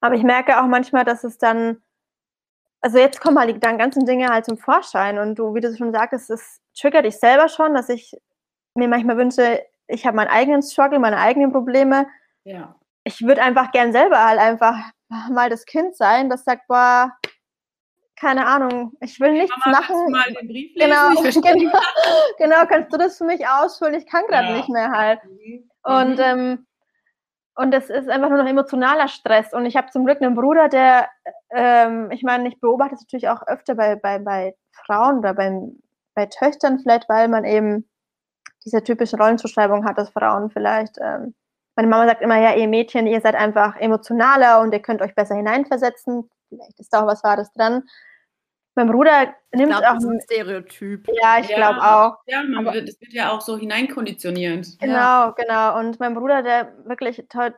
Aber ich merke auch manchmal, dass es dann, also jetzt kommen halt die ganzen Dinge halt zum Vorschein und du, wie du schon sagtest, es triggert dich selber schon, dass ich mir manchmal wünsche, ich habe meinen eigenen Struggle, meine eigenen Probleme. ja. Ich würde einfach gern selber halt einfach mal das Kind sein, das sagt, boah, keine Ahnung, ich will nichts Mama, machen. du mal den Brief lesen? Genau, genau, genau, kannst du das für mich ausfüllen? Ich kann gerade Ja. nicht mehr halt. Mhm. Und, Mhm. ähm, und es ist einfach nur noch emotionaler Stress. Und ich habe zum Glück einen Bruder, der, ähm, ich meine, ich beobachte es natürlich auch öfter bei, bei, bei Frauen oder bei, bei Töchtern vielleicht, weil man eben diese typische Rollenzuschreibung hat, dass Frauen vielleicht, ähm, meine Mama sagt immer, ja, ihr Mädchen, ihr seid einfach emotionaler und ihr könnt euch besser hineinversetzen. Vielleicht ist da auch was Wahres dran. Mein Bruder Ich nimmt glaube, auch, das ist ein Stereotyp. ja, ich Ja. glaube auch. Ja, man Aber- wird, es wird ja auch so hineinkonditioniert. Genau, genau. Und mein Bruder, der wirklich toll,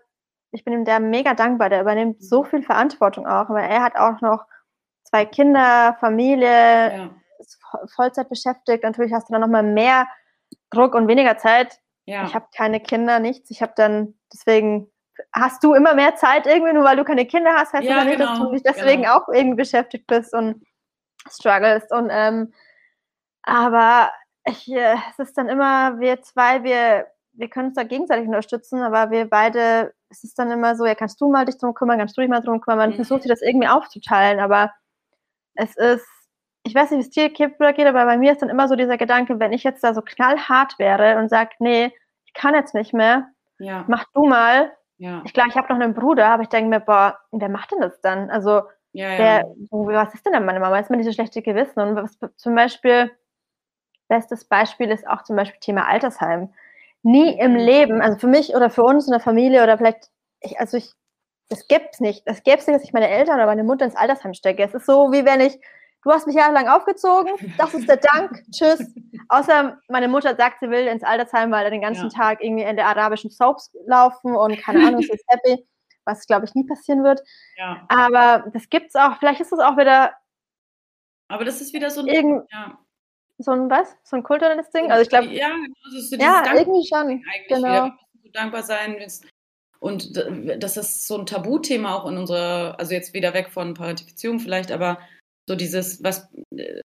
ich bin ihm der mega dankbar, der übernimmt so viel Verantwortung auch. Aber er hat auch noch zwei Kinder, Familie, Ja, ist vo- Vollzeit beschäftigt. Natürlich hast du dann nochmal mehr Druck und weniger Zeit. ja. Ich habe keine Kinder, nichts. Ich habe dann, deswegen hast du immer mehr Zeit irgendwie, nur weil du keine Kinder hast, heißt Ja, das nicht, dass genau, du dich deswegen genau. auch irgendwie beschäftigt bist und strugglest. Und ähm, aber ich, äh, es ist dann immer, wir zwei, wir, wir können uns da gegenseitig unterstützen, aber wir beide, es ist dann immer so, ja, kannst du mal dich drum kümmern, kannst du dich mal drum kümmern, man Mhm. versucht sich das irgendwie aufzuteilen, aber es ist, ich weiß nicht, wie es dir geht, aber bei mir ist dann immer so dieser Gedanke, wenn ich jetzt da so knallhart wäre und sage, nee, ich kann jetzt nicht mehr, ja, mach du mal. ja, Ich glaube, ich habe noch einen Bruder, aber ich denke mir, boah, wer macht denn das dann? Also, ja, wer, was ist denn dann meine Mama? Ist mir dieses schlechte Gewissen? Und was zum Beispiel, bestes Beispiel ist auch zum Beispiel Thema Altersheim. Nie im Mhm. Leben, also für mich oder für uns in der Familie oder vielleicht, ich, also ich das gibt's nicht. Das gäbe es nicht, dass ich meine Eltern oder meine Mutter ins Altersheim stecke. Es ist so, wie wenn ich, du hast mich jahrelang aufgezogen, das ist der Dank, tschüss. Außer meine Mutter sagt, sie will ins Altersheim, weil da den ganzen Ja. Tag irgendwie in der arabischen Soaps laufen und keine Ahnung, sie ist happy, was glaube ich nie passieren wird. Ja. Aber das gibt's auch, vielleicht ist es auch wieder Aber das ist wieder so ein. irgend ja. so ein was? So ein kulturelles Ding? Also ich glaube, Ja, also so ja, irgendwie schon. eigentlich Genau. wieder. Wir müssen so dankbar sein. wenn's- Und das ist so ein Tabuthema auch in unserer, also jetzt wieder weg von Parentifizierung vielleicht, aber so dieses, was, äh,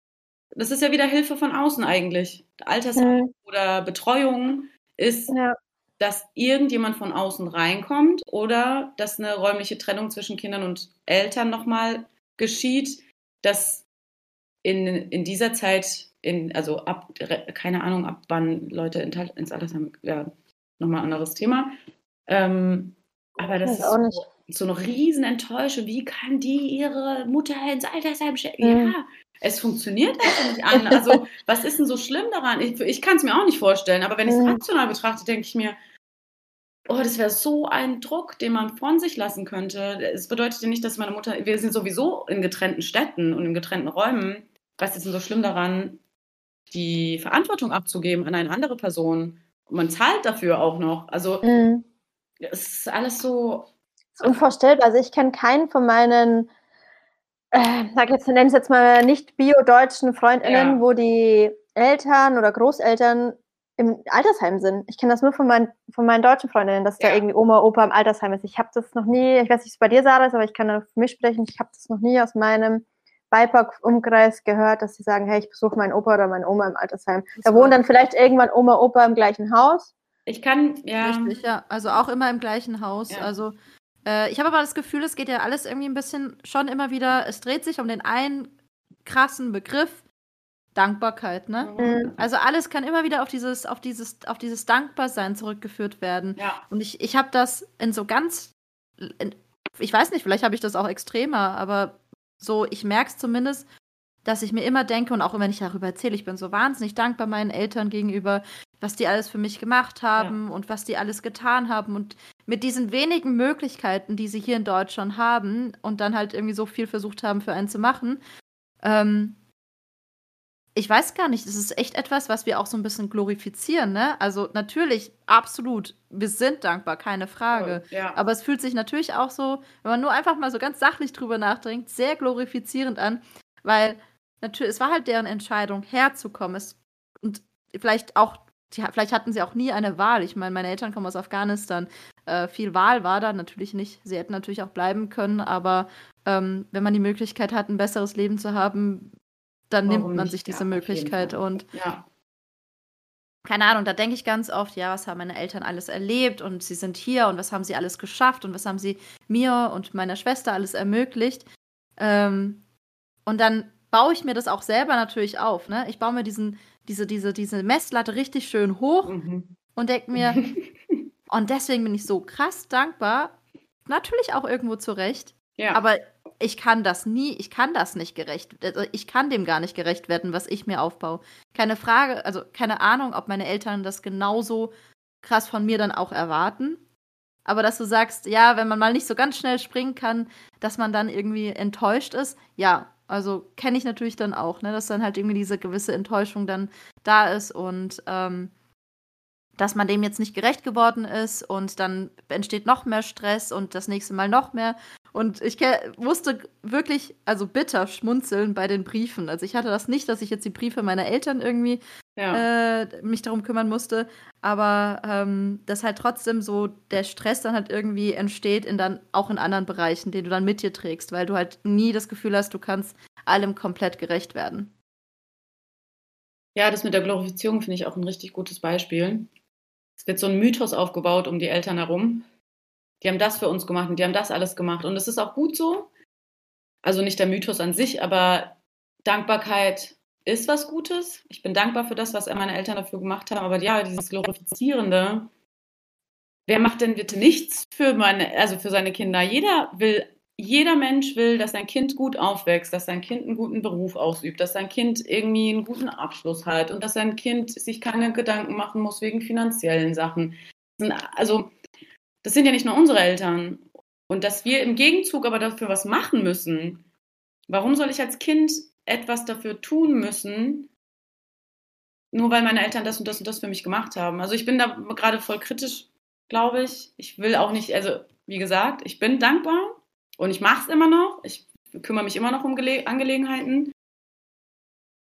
das ist ja wieder Hilfe von außen eigentlich. Altersheim Mhm. oder Betreuung ist, Ja. dass irgendjemand von außen reinkommt oder dass eine räumliche Trennung zwischen Kindern und Eltern nochmal geschieht, dass in, in dieser Zeit, in, also ab, keine Ahnung, ab wann Leute in, ins Altersheim, ja, nochmal ein anderes Thema. Ähm, aber das ist auch nicht. So eine riesen Enttäuschung. Wie kann die ihre Mutter ins Altersheim stecken? Mhm. Ja, es funktioniert einfach nicht an. Also, was ist denn so schlimm daran? Ich, ich kann es mir auch nicht vorstellen, aber wenn ich es rational betrachte, denke ich mir, oh, das wäre so ein Druck, den man von sich lassen könnte. Es bedeutet ja nicht, dass meine Mutter, wir sind sowieso in getrennten Städten und in getrennten Räumen. Was ist denn so schlimm daran, die Verantwortung abzugeben an eine andere Person? Und man zahlt dafür auch noch. Also, Mhm. es ist alles so, ist unvorstellbar. Also ich kenne keinen von meinen, äh, sag jetzt, nenne es jetzt mal nicht bio-deutschen FreundInnen, Ja. wo die Eltern oder Großeltern im Altersheim sind. Ich kenne das nur von meinen, von meinen deutschen Freundinnen, dass da Ja. irgendwie Oma, Opa im Altersheim ist. Ich habe das noch nie, ich weiß nicht, wie es bei dir, Sarah, ist, aber ich kann nur für mich sprechen. Ich habe das noch nie aus meinem BIPOC-Umkreis gehört, dass sie sagen, hey, ich besuche meinen Opa oder meine Oma im Altersheim. Da wohnen dann vielleicht irgendwann Oma, Opa im gleichen Haus. ich kann, ja. Richtig, ja. Also auch immer im gleichen Haus. Ja. Also äh, ich habe aber das Gefühl, es geht ja alles irgendwie ein bisschen schon immer wieder, es dreht sich um den einen krassen Begriff, Dankbarkeit, ne? Mhm. Also alles kann immer wieder auf dieses, auf dieses, auf dieses Dankbarsein zurückgeführt werden. Ja. Und ich, ich habe das in so ganz, in, ich weiß nicht, vielleicht habe ich das auch extremer, aber so, ich merke es zumindest, dass ich mir immer denke und auch wenn ich darüber erzähle, ich bin so wahnsinnig dankbar meinen Eltern gegenüber, was die alles für mich gemacht haben und was die alles getan haben und mit diesen wenigen Möglichkeiten, die sie hier in Deutschland haben und dann halt irgendwie so viel versucht haben, für einen zu machen. Ähm, ich weiß gar nicht, es ist echt etwas, was wir auch so ein bisschen glorifizieren, ne? Also natürlich, absolut, wir sind dankbar, keine Frage. Ja. Aber es fühlt sich natürlich auch so, wenn man nur einfach mal so ganz sachlich drüber nachdenkt, sehr glorifizierend an, weil natürlich, es war halt deren Entscheidung, herzukommen. Es, und vielleicht auch, die, vielleicht hatten sie auch nie eine Wahl. Ich meine, meine Eltern kommen aus Afghanistan. Äh, viel Wahl war da natürlich nicht. Sie hätten natürlich auch bleiben können, aber ähm, wenn man die Möglichkeit hat, ein besseres Leben zu haben, dann Warum nimmt man nicht? sich diese Ja, Möglichkeit und ja. keine Ahnung, da denke ich ganz oft, ja, was haben meine Eltern alles erlebt und sie sind hier und was haben sie alles geschafft und was haben sie mir und meiner Schwester alles ermöglicht. Ähm, und dann baue ich mir das auch selber natürlich auf. Ne? Ich baue mir diesen, diese, diese, diese Messlatte richtig schön hoch Mhm. und denke mir, und deswegen bin ich so krass dankbar. Natürlich auch irgendwo zurecht. ja. Aber ich kann das nie, ich kann das nicht gerecht, also ich kann dem gar nicht gerecht werden, was ich mir aufbaue. Keine Frage, also keine Ahnung, ob meine Eltern das genauso krass von mir dann auch erwarten. Aber dass du sagst, ja, wenn man mal nicht so ganz schnell springen kann, dass man dann irgendwie enttäuscht ist, ja, also kenne ich natürlich dann auch, ne, dass dann halt irgendwie diese gewisse Enttäuschung dann da ist und ähm, dass man dem jetzt nicht gerecht geworden ist und dann entsteht noch mehr Stress und das nächste Mal noch mehr. Und ich musste wirklich, also bitter schmunzeln bei den Briefen. Also ich hatte das nicht, dass ich jetzt die Briefe meiner Eltern irgendwie ja. äh, mich darum kümmern musste, aber ähm, dass halt trotzdem so der Stress dann halt irgendwie entsteht in dann auch in anderen Bereichen, den du dann mit dir trägst, weil du halt nie das Gefühl hast, du kannst allem komplett gerecht werden. Ja, das mit der Glorifizierung finde ich auch ein richtig gutes Beispiel. Es wird so ein Mythos aufgebaut um die Eltern herum. Die haben das für uns gemacht und die haben das alles gemacht. Und es ist auch gut so. Also nicht der Mythos an sich, aber Dankbarkeit ist was Gutes. Ich bin dankbar für das, was meine Eltern dafür gemacht haben. Aber ja, dieses Glorifizierende. Wer macht denn bitte nichts für meine, also für seine Kinder? Jeder will, jeder Mensch will, dass sein Kind gut aufwächst, dass sein Kind einen guten Beruf ausübt, dass sein Kind irgendwie einen guten Abschluss hat und dass sein Kind sich keine Gedanken machen muss wegen finanziellen Sachen. Also, das sind ja nicht nur unsere Eltern. Und dass wir im Gegenzug aber dafür was machen müssen. Warum soll ich als Kind etwas dafür tun müssen, nur weil meine Eltern das und das und das für mich gemacht haben? Also ich bin da gerade voll kritisch, glaube ich. Ich will auch nicht, also wie gesagt, ich bin dankbar und ich mache es immer noch. Ich kümmere mich immer noch um Gele Angelegenheiten.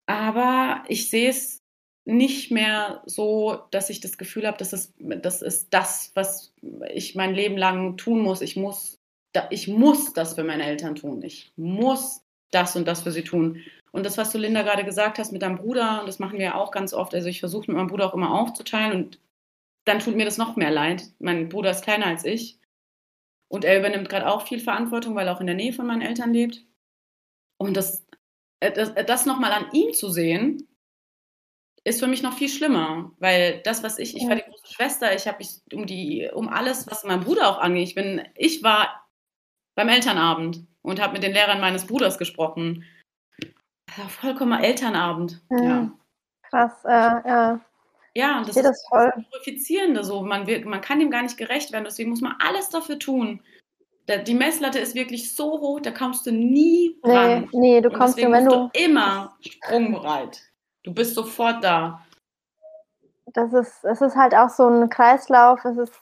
Aber ich sehe es nicht mehr so, dass ich das Gefühl habe, dass es, das ist das, was ich mein Leben lang tun muss. Ich muss, ich muss das für meine Eltern tun. Ich muss das und das für sie tun. Und das, was du Linda gerade gesagt hast mit deinem Bruder, und das machen wir ja auch ganz oft, also ich versuche mit meinem Bruder auch immer aufzuteilen und dann tut mir das noch mehr leid. Mein Bruder ist kleiner als ich und er übernimmt gerade auch viel Verantwortung, weil er auch in der Nähe von meinen Eltern lebt. Und das, äh, das, äh, das nochmal an ihm zu sehen, ist für mich noch viel schlimmer, weil das, was ich, ich war die große Schwester, ich habe mich um die, um alles, was mein Bruder auch angeht, ich bin, ich war beim Elternabend und habe mit den Lehrern meines Bruders gesprochen. Ja, vollkommener Elternabend. Mhm. Ja. Krass, äh, ja. Ja, und das ist das voll. das Glorifizierende so. Man, wird, man kann dem gar nicht gerecht werden, deswegen muss man alles dafür tun. Die Messlatte ist wirklich so hoch, da kommst du nie nee, ran. Nee, du kommst nur, wenn du, du immer sprungbereit. Du bist sofort da. Das ist, es ist halt auch so ein Kreislauf. Es ist,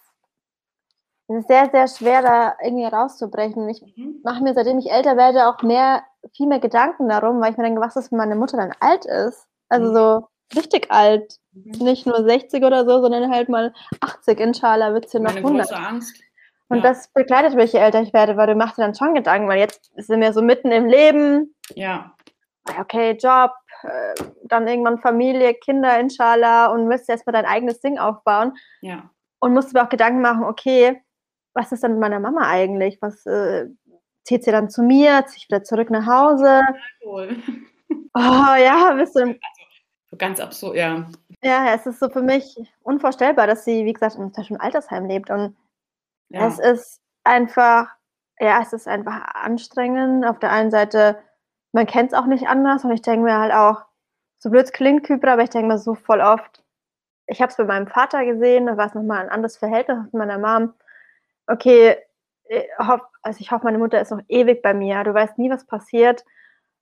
es ist sehr, sehr schwer, da irgendwie rauszubrechen. Ich mhm. mache mir, seitdem ich älter werde, auch mehr, viel mehr Gedanken darum, weil ich mir denke, was ist, wenn meine Mutter dann alt ist? Also mhm. so richtig alt. Nicht nur 60 oder so, sondern halt mal 80. Inshallah wird sie noch 100. Große Angst. Und ja. das begleitet mich, je älter ich werde, weil du machst dir dann schon Gedanken, weil jetzt sind wir so mitten im Leben. Ja. Okay, Job, äh, dann irgendwann Familie, Kinder, inshallah, und willst erstmal dein eigenes Ding aufbauen. Ja. Und musst dir auch Gedanken machen, okay, was ist dann mit meiner Mama eigentlich? Was äh, zieht sie dann zu mir? Zieht ich wieder zurück nach Hause? Cool. Oh ja, bist du. Also, ganz absurd, ja. Ja, es ist so für mich unvorstellbar, dass sie, wie gesagt, in einem Altersheim lebt. Und ja. es ist einfach, ja, es ist einfach anstrengend. Auf der einen Seite, man kennt es auch nicht anders. Und ich denke mir halt auch, so blöd es klingt, Kypra, aber ich denke mir so voll oft, ich habe es bei meinem Vater gesehen, da war es nochmal ein anderes Verhältnis mit meiner Mom. Okay, ich äh, hoff, also ich hoffe, meine Mutter ist noch ewig bei mir. Du weißt nie, was passiert.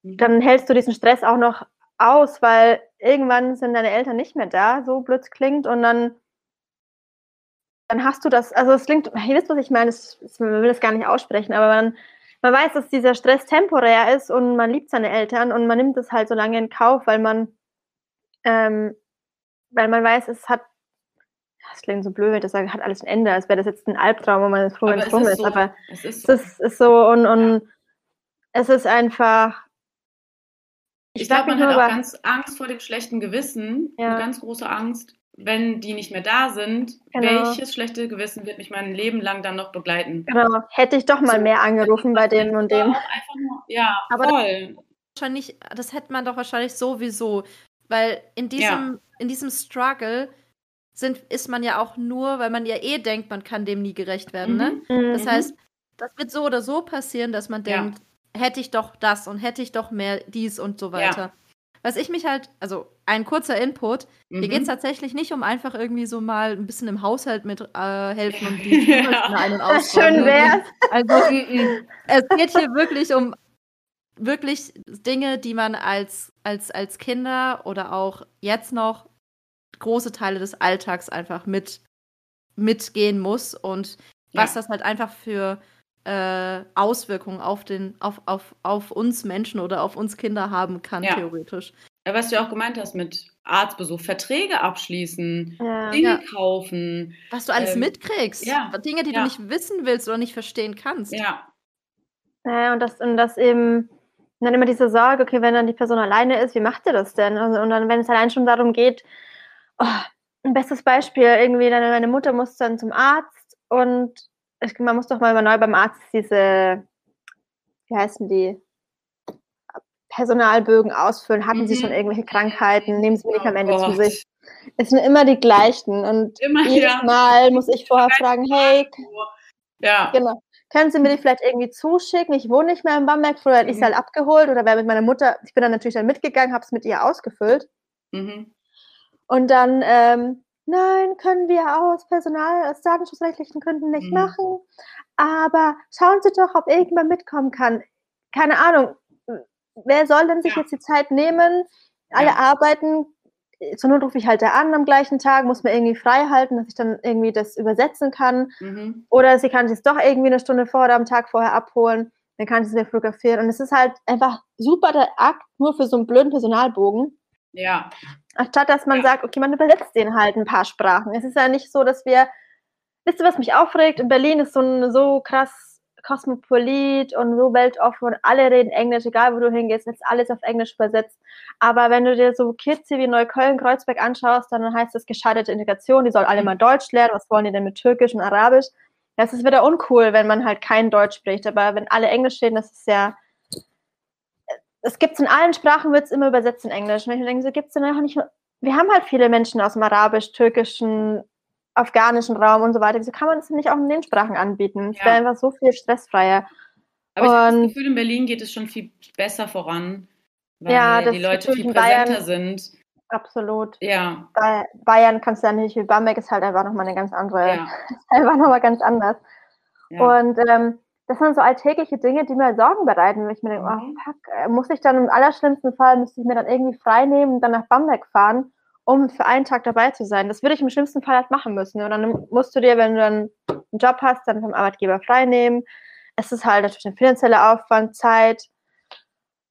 Mhm. Dann hältst du diesen Stress auch noch aus, weil irgendwann sind deine Eltern nicht mehr da, so blöd klingt, und dann, dann hast du das, also es klingt, ihr wisst, was ich meine, man will das gar nicht aussprechen, aber man, man weiß, dass dieser Stress temporär ist und man liebt seine Eltern und man nimmt es halt so lange in Kauf, weil man, ähm, weil man weiß, es hat, das klingt so blöd, wenn ich das sage, hat alles ein Ende, als wäre das jetzt ein Albtraum, wo man froh, wenn es rum ist, so. aber es ist so, es ist, ist so und, und ja. es ist einfach, ich, ich glaube, man hat auch ganz Angst vor dem schlechten Gewissen, ja. eine ganz große Angst, wenn die nicht mehr da sind, genau. welches schlechte Gewissen wird mich mein Leben lang dann noch begleiten? Genau, hätte ich doch mal so, mehr angerufen bei dem und dem. Nur, ja, Aber voll. Das, wahrscheinlich, das hätte man doch wahrscheinlich sowieso, weil in diesem, ja. in diesem Struggle sind, ist man ja auch nur, weil man ja eh denkt, man kann dem nie gerecht werden. Ne? Mhm. Ne? Das mhm. heißt, das wird so oder so passieren, dass man denkt, ja hätte ich doch das und hätte ich doch mehr dies und so weiter. Ja. Was ich mich halt, also ein kurzer Input, mhm. hier geht es tatsächlich nicht um einfach irgendwie so mal ein bisschen im Haushalt mit äh, helfen und die ja. ein- und ausräumen. Schön wär's. Also es geht hier wirklich um wirklich Dinge, die man als, als, als Kinder oder auch jetzt noch große Teile des Alltags einfach mit mitgehen muss und was ja. das halt einfach für äh, Auswirkungen auf, den, auf, auf, auf uns Menschen oder auf uns Kinder haben kann, ja. theoretisch. Ja, was du auch gemeint hast mit Arztbesuch, Verträge abschließen, ja. Dinge ja. kaufen. Was du alles ähm, mitkriegst. Dinge, die du nicht wissen willst oder nicht verstehen kannst. Ja. Ja, und das, und das eben, und dann immer diese Sorge, okay, wenn dann die Person alleine ist, wie macht ihr das denn? Und, und dann, wenn es allein schon darum geht, oh, ein bestes Beispiel, irgendwie, dann, meine Mutter muss dann zum Arzt und ich, man muss doch mal neu beim Arzt diese, wie heißen die, Personalbögen ausfüllen. Hatten mhm. Sie schon irgendwelche Krankheiten? Nehmen Sie Medikamente oh zu sich? Es sind immer die gleichen. Und immer, jedes ja. Mal muss ich vorher fragen, hey, ja. genau. Können Sie mir die vielleicht irgendwie zuschicken? Ich wohne nicht mehr in Bamberg. Früher hätte mhm. ich sie halt abgeholt oder wäre mit meiner Mutter. Ich bin dann natürlich dann mitgegangen, habe es mit ihr ausgefüllt. Mhm. Und dann ähm, nein, können wir aus Personal, aus datenschutzrechtlichen Gründen nicht Mhm. machen. Aber schauen Sie doch, ob irgendjemand mitkommen kann. Keine Ahnung, wer soll denn sich Ja. jetzt die Zeit nehmen? Alle Ja. arbeiten. Zur Not rufe ich halt da an am gleichen Tag, muss mir irgendwie frei halten, dass ich dann irgendwie das übersetzen kann. Mhm. Oder sie kann es doch irgendwie eine Stunde vor oder am Tag vorher abholen. Dann kann sie es mir fotografieren. Und es ist halt einfach super der Akt nur für so einen blöden Personalbogen. Ja, Anstatt dass man Ja. sagt, okay, man übersetzt den halt ein paar Sprachen. Es ist ja nicht so, dass wir, wisst ihr, was mich aufregt? In Berlin ist so ein so krass kosmopolit und so weltoffen und alle reden Englisch, egal wo du hingehst, ist alles auf Englisch übersetzt. Aber wenn du dir so Kids hier wie Neukölln, Kreuzberg anschaust, dann heißt das gescheiterte Integration, die sollen alle mal Deutsch lernen, was wollen die denn mit Türkisch und Arabisch? Das ist wieder uncool, wenn man halt kein Deutsch spricht, aber wenn alle Englisch reden, das ist ja es gibt in allen Sprachen, wird es immer übersetzt in Englisch. Und ich denke, so gibt es dann nicht. Wir haben halt viele Menschen aus dem Arabisch, Türkischen, afghanischen Raum und so weiter. Wieso kann man das nicht auch in den Sprachen anbieten? Es Ja. wäre einfach so viel stressfreier. aber ich habe das Und- Gefühl, in Berlin geht es schon viel besser voran, weil Ja, die Leute viel in Bayern- präsenter sind. Absolut. Ja, Bei Bayern kannst du ja nicht, wie Bamberg ist halt einfach nochmal eine ganz andere, ja, einfach nochmal ganz anders. ja. Und ähm, das sind so alltägliche Dinge, die mir Sorgen bereiten, wenn ich mir denke, Mhm. oh fuck, äh, muss ich dann im allerschlimmsten Fall, müsste ich mir dann irgendwie frei nehmen und dann nach Bamberg fahren, um für einen Tag dabei zu sein. Das würde ich im schlimmsten Fall halt machen müssen. Und dann musst du dir, wenn du dann einen Job hast, dann vom Arbeitgeber frei nehmen. Es ist halt natürlich ein finanzieller Aufwand, Zeit.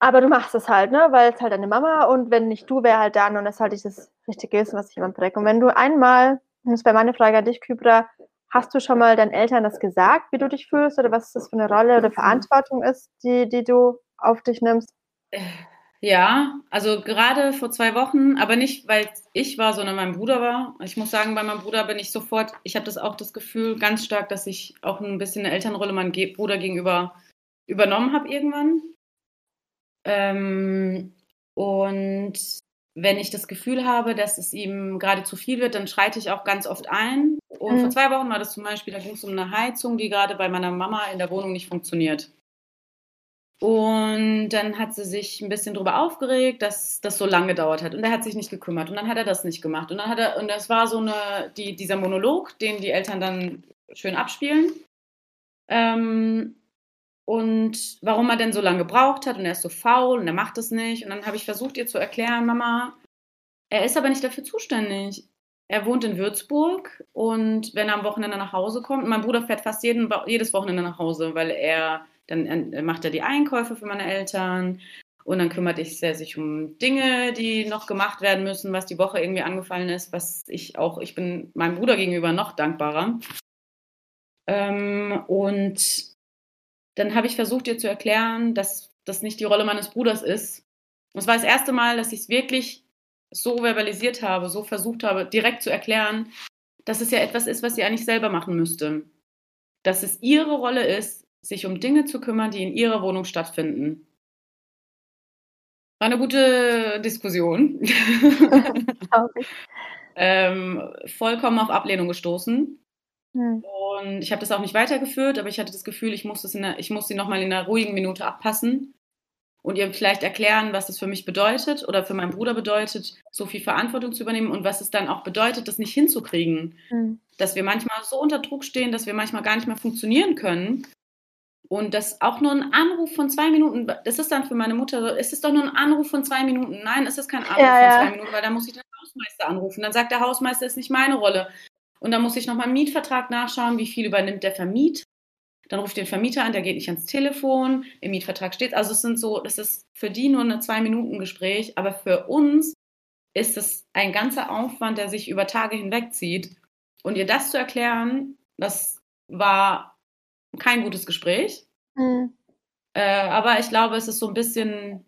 Aber du machst es halt, ne? Weil es halt deine Mama und wenn nicht du, wäre halt dann und das ist halt dieses richtige Wissen, was ich immer präge. Und wenn du einmal, das wäre meine Frage an dich, Kybra, hast du schon mal deinen Eltern das gesagt, wie du dich fühlst oder was das für eine Rolle oder Verantwortung ist, die, die du auf dich nimmst? Ja, also gerade vor zwei Wochen, aber nicht, weil ich war, sondern mein Bruder war. Ich muss sagen, bei meinem Bruder bin ich sofort, ich habe das auch das Gefühl ganz stark, dass ich auch ein bisschen eine Elternrolle meinem Bruder gegenüber übernommen habe irgendwann. Ähm, und wenn ich das Gefühl habe, dass es ihm gerade zu viel wird, dann schreite ich auch ganz oft ein. Und Mhm. vor zwei Wochen war das zum Beispiel, da ging es um eine Heizung, die gerade bei meiner Mama in der Wohnung nicht funktioniert. Und dann hat sie sich ein bisschen darüber aufgeregt, dass das so lange gedauert hat. Und er hat sich nicht gekümmert. Und dann hat er das nicht gemacht. Und dann hat er, und das war so eine, die, dieser Monolog, den die Eltern dann schön abspielen. Ähm, und warum er denn so lange gebraucht hat und er ist so faul und er macht es nicht. Und dann habe ich versucht, ihr zu erklären, Mama, er ist aber nicht dafür zuständig. Er wohnt in Würzburg und wenn er am Wochenende nach Hause kommt, mein Bruder fährt fast jeden, jedes Wochenende nach Hause, weil er dann äh, macht er die Einkäufe für meine Eltern und dann kümmert er sich um Dinge, die noch gemacht werden müssen, was die Woche irgendwie angefallen ist, was ich auch, ich bin meinem Bruder gegenüber noch dankbarer. Ähm, und dann habe ich versucht, ihr zu erklären, dass das nicht die Rolle meines Bruders ist. Und es war das erste Mal, dass ich es wirklich so verbalisiert habe, so versucht habe, direkt zu erklären, dass es ja etwas ist, was sie eigentlich selber machen müsste. Dass es ihre Rolle ist, sich um Dinge zu kümmern, die in ihrer Wohnung stattfinden. War eine gute Diskussion. ähm, vollkommen auf Ablehnung gestoßen. Hm. Und ich habe das auch nicht weitergeführt, aber ich hatte das Gefühl, ich muss, das in der, ich muss sie nochmal in einer ruhigen Minute abpassen und ihr vielleicht erklären, was das für mich bedeutet oder für meinen Bruder bedeutet, so viel Verantwortung zu übernehmen und was es dann auch bedeutet, das nicht hinzukriegen. Hm. Dass wir manchmal so unter Druck stehen, dass wir manchmal gar nicht mehr funktionieren können. Und dass auch nur ein Anruf von zwei Minuten, das ist dann für meine Mutter so, es ist doch nur ein Anruf von zwei Minuten. Nein, es ist kein Anruf Ja, ja. von zwei Minuten, weil da muss ich den Hausmeister anrufen. Dann sagt der Hausmeister, ist nicht meine Rolle. Und dann muss ich nochmal im Mietvertrag nachschauen, wie viel übernimmt der Vermieter. Dann ruft den Vermieter an, der geht nicht ans Telefon, im Mietvertrag steht. Also es sind so, das ist für die nur ein Zwei-Minuten-Gespräch, aber für uns ist es ein ganzer Aufwand, der sich über Tage hinwegzieht. Und ihr das zu erklären, das war kein gutes Gespräch. Hm. Äh, aber ich glaube, es ist so ein bisschen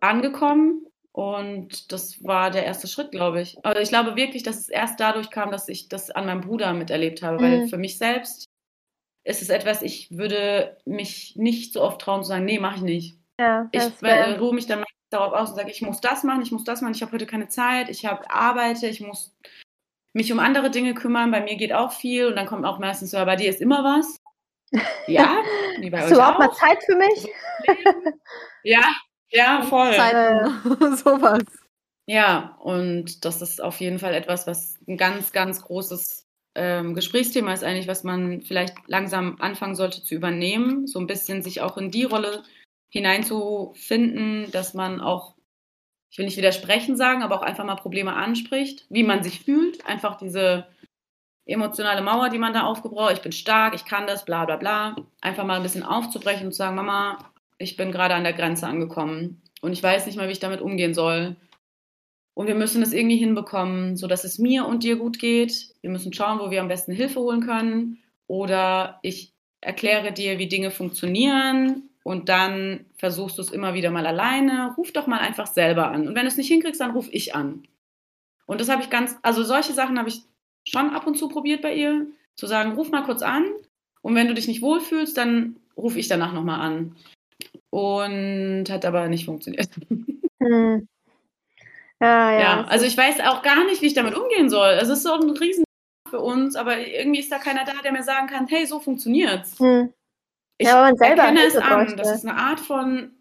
angekommen und das war der erste Schritt, glaube ich. Aber ich glaube wirklich, dass es erst dadurch kam, dass ich das an meinem Bruder miterlebt habe, weil Mhm. für mich selbst ist es etwas, ich würde mich nicht so oft trauen zu sagen, nee, mache ich nicht. Ja, Ich äh, ruhe mich dann darauf aus und sage, ich muss das machen, ich muss das machen, ich habe heute keine Zeit, ich habe arbeite, ich muss mich um andere Dinge kümmern, bei mir geht auch viel und dann kommt auch meistens so, bei dir ist immer was. Ja, wie bei Hast euch du überhaupt mal auch. Zeit für mich? Ja, ja, voll. Zeit, sowas. Ja, und das ist auf jeden Fall etwas, was ein ganz, ganz großes ähm, Gesprächsthema ist eigentlich, was man vielleicht langsam anfangen sollte zu übernehmen, so ein bisschen sich auch in die Rolle hineinzufinden, dass man auch, ich will nicht widersprechen sagen, aber auch einfach mal Probleme anspricht, wie man sich fühlt, einfach diese emotionale Mauer, die man da aufgebaut, ich bin stark, ich kann das, bla bla bla, einfach mal ein bisschen aufzubrechen und zu sagen, Mama, ich bin gerade an der Grenze angekommen und ich weiß nicht mal, wie ich damit umgehen soll. Und wir müssen es irgendwie hinbekommen, sodass es mir und dir gut geht. Wir müssen schauen, wo wir am besten Hilfe holen können. Oder ich erkläre dir, wie Dinge funktionieren und dann versuchst du es immer wieder mal alleine. Ruf doch mal einfach selber an. Und wenn du es nicht hinkriegst, dann ruf ich an. Und das habe ich ganz, also solche Sachen habe ich schon ab und zu probiert bei ihr, zu sagen, ruf mal kurz an. Und wenn du dich nicht wohlfühlst, dann ruf ich danach nochmal an. Und hat aber nicht funktioniert. Hm. Ja, ja. ja also ich weiß auch gar nicht, wie ich damit umgehen soll. Es ist so ein riesen für uns, aber irgendwie ist da keiner da, der mir sagen kann, hey, so funktioniert's. Hm. Ich ja, man selber erkenne es an. Das ist eine Art von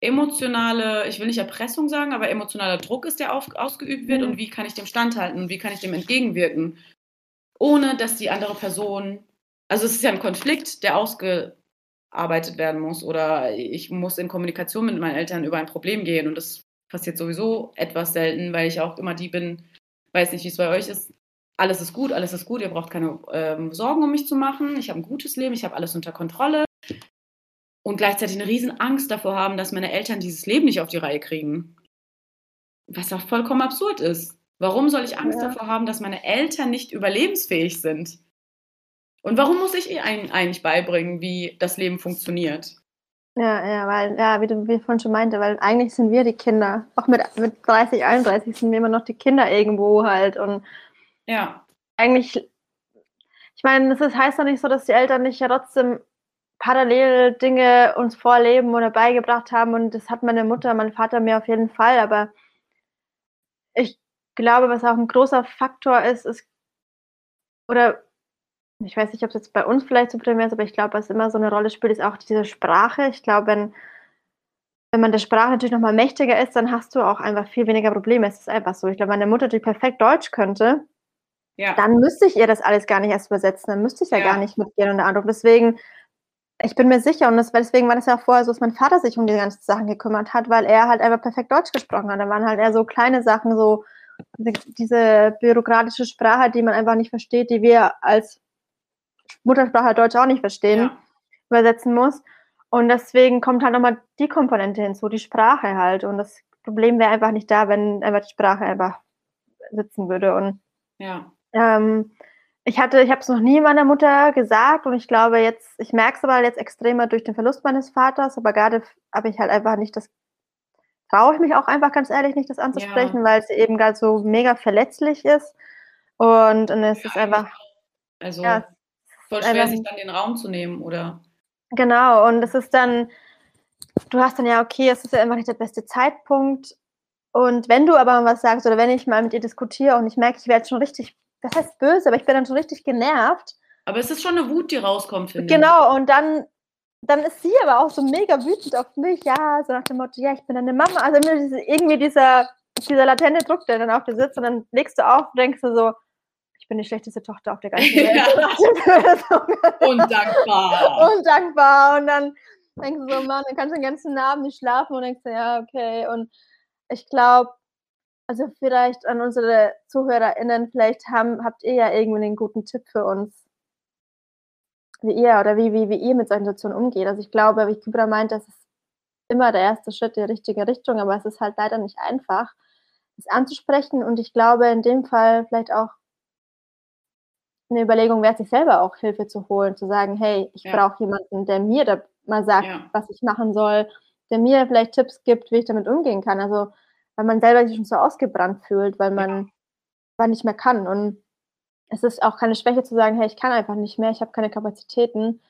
emotionale, ich will nicht Erpressung sagen, aber emotionaler Druck ist, der auf, ausgeübt wird mhm. und wie kann ich dem standhalten und wie kann ich dem entgegenwirken, ohne dass die andere Person, also es ist ja ein Konflikt, der ausgearbeitet werden muss oder ich muss in Kommunikation mit meinen Eltern über ein Problem gehen und das passiert sowieso etwas selten, weil ich auch immer die bin, weiß nicht, wie es bei euch ist, alles ist gut, alles ist gut, ihr braucht keine ähm, Sorgen um mich zu machen, ich habe ein gutes Leben, ich habe alles unter Kontrolle und gleichzeitig eine riesen Angst davor haben, dass meine Eltern dieses Leben nicht auf die Reihe kriegen. Was auch vollkommen absurd ist. Warum soll ich Angst ja. davor haben, dass meine Eltern nicht überlebensfähig sind? Und warum muss ich ihnen eigentlich beibringen, wie das Leben funktioniert? Ja, ja, weil, ja, wie du wie vorhin schon meinte, weil eigentlich sind wir die Kinder. Auch mit, mit 30, 31 sind wir immer noch die Kinder irgendwo halt. Und ja. Eigentlich, ich meine, das ist, heißt doch nicht so, dass die Eltern nicht ja trotzdem parallel Dinge uns vorleben oder beigebracht haben. Und das hat meine Mutter, mein Vater mir auf jeden Fall. Aber ich glaube, was auch ein großer Faktor ist, ist, oder ich weiß nicht, ob es jetzt bei uns vielleicht so primär ist, aber ich glaube, was immer so eine Rolle spielt, ist auch diese Sprache. Ich glaube, wenn, wenn man der Sprache natürlich nochmal mächtiger ist, dann hast du auch einfach viel weniger Probleme. Es ist einfach so. Ich glaube, meine Mutter, die perfekt Deutsch könnte, ja. dann müsste ich ihr das alles gar nicht erst übersetzen. Dann müsste ich ja, ja. gar nicht mitgehen und Andere. Deswegen, ich bin mir sicher, und das, deswegen war das ja auch vorher so, dass mein Vater sich um die ganzen Sachen gekümmert hat, weil er halt einfach perfekt Deutsch gesprochen hat. Da waren halt eher so kleine Sachen, so diese bürokratische Sprache, die man einfach nicht versteht, die wir als Muttersprache halt Deutsch auch nicht verstehen, ja. übersetzen muss. Und deswegen kommt halt nochmal die Komponente hinzu, die Sprache halt. Und das Problem wäre einfach nicht da, wenn einfach die Sprache einfach sitzen würde. Und ja. ähm, ich hatte, ich habe es noch nie meiner Mutter gesagt und ich glaube jetzt, ich merke es aber jetzt extremer durch den Verlust meines Vaters, aber gerade habe ich halt einfach nicht das, traue ich mich auch einfach ganz ehrlich nicht, das anzusprechen, ja. weil es eben gerade so mega verletzlich ist. Und, und es ja, ist einfach. Also ja, voll schwer, einfach, sich dann den Raum zu nehmen, oder? Genau, und es ist dann, du hast dann ja, okay, es ist ja einfach nicht der beste Zeitpunkt. Und wenn du aber was sagst oder wenn ich mal mit ihr diskutiere und ich merke, ich werde schon richtig, das heißt böse, aber ich bin dann schon richtig genervt. Aber es ist schon eine Wut, die rauskommt, finde ich. Genau, und dann, dann ist sie aber auch so mega wütend auf mich, ja, so nach dem Motto, ja, ich bin deine Mama. Also irgendwie dieser, dieser latente Druck, der dann auf dir sitzt und dann legst du auf und denkst du so, ich bin die schlechteste Tochter auf der ganzen Welt. Ja. Undankbar. Undankbar. Und dann denkst du so, Mann, dann kannst du den ganzen Abend nicht schlafen und denkst du, ja, okay. Und ich glaube, also vielleicht an unsere ZuhörerInnen, vielleicht haben, habt ihr ja irgendwie einen guten Tipp für uns, wie ihr oder wie, wie, wie ihr mit solchen Situationen umgeht. Also ich glaube, wie Kibra meint, das ist immer der erste Schritt in die richtige Richtung, aber es ist halt leider nicht einfach, es anzusprechen. Und ich glaube, in dem Fall vielleicht auch eine Überlegung wert, sich selber auch Hilfe zu holen, zu sagen, hey, ich ja. brauche jemanden, der mir da mal sagt, ja. was ich machen soll, der mir vielleicht Tipps gibt, wie ich damit umgehen kann. Also, weil man selber sich schon so ausgebrannt fühlt, weil man ja. nicht mehr kann. Und es ist auch keine Schwäche zu sagen, hey, ich kann einfach nicht mehr, ich habe keine Kapazitäten.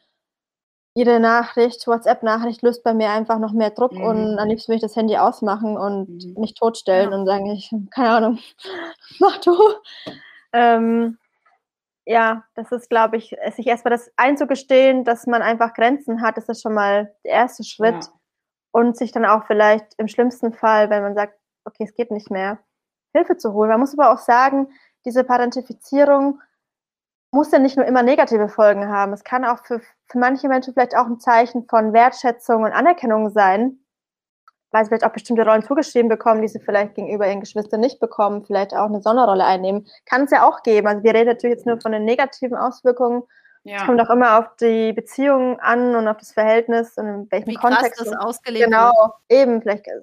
Jede Nachricht, WhatsApp-Nachricht löst bei mir einfach noch mehr Druck mhm. und am liebsten will ich das Handy ausmachen und mhm. mich totstellen ja. und sagen, ich, keine Ahnung, mach du. Ähm, ja, das ist, glaube ich, sich erstmal das einzugestehen, dass man einfach Grenzen hat, das ist schon mal der erste Schritt. Ja. Und sich dann auch vielleicht im schlimmsten Fall, wenn man sagt, okay, es geht nicht mehr, Hilfe zu holen. Man muss aber auch sagen, diese Parentifizierung muss ja nicht nur immer negative Folgen haben. Es kann auch für, für manche Menschen vielleicht auch ein Zeichen von Wertschätzung und Anerkennung sein, weil sie vielleicht auch bestimmte Rollen zugeschrieben bekommen, die sie vielleicht gegenüber ihren Geschwistern nicht bekommen, vielleicht auch eine Sonderrolle einnehmen. Kann es ja auch geben. Also wir reden natürlich jetzt nur von den negativen Auswirkungen. Es Ja. kommt auch immer auf die Beziehung an und auf das Verhältnis und in welchem Wie krass Kontext. das ausgelegt genau, wird. eben, vielleicht, äh,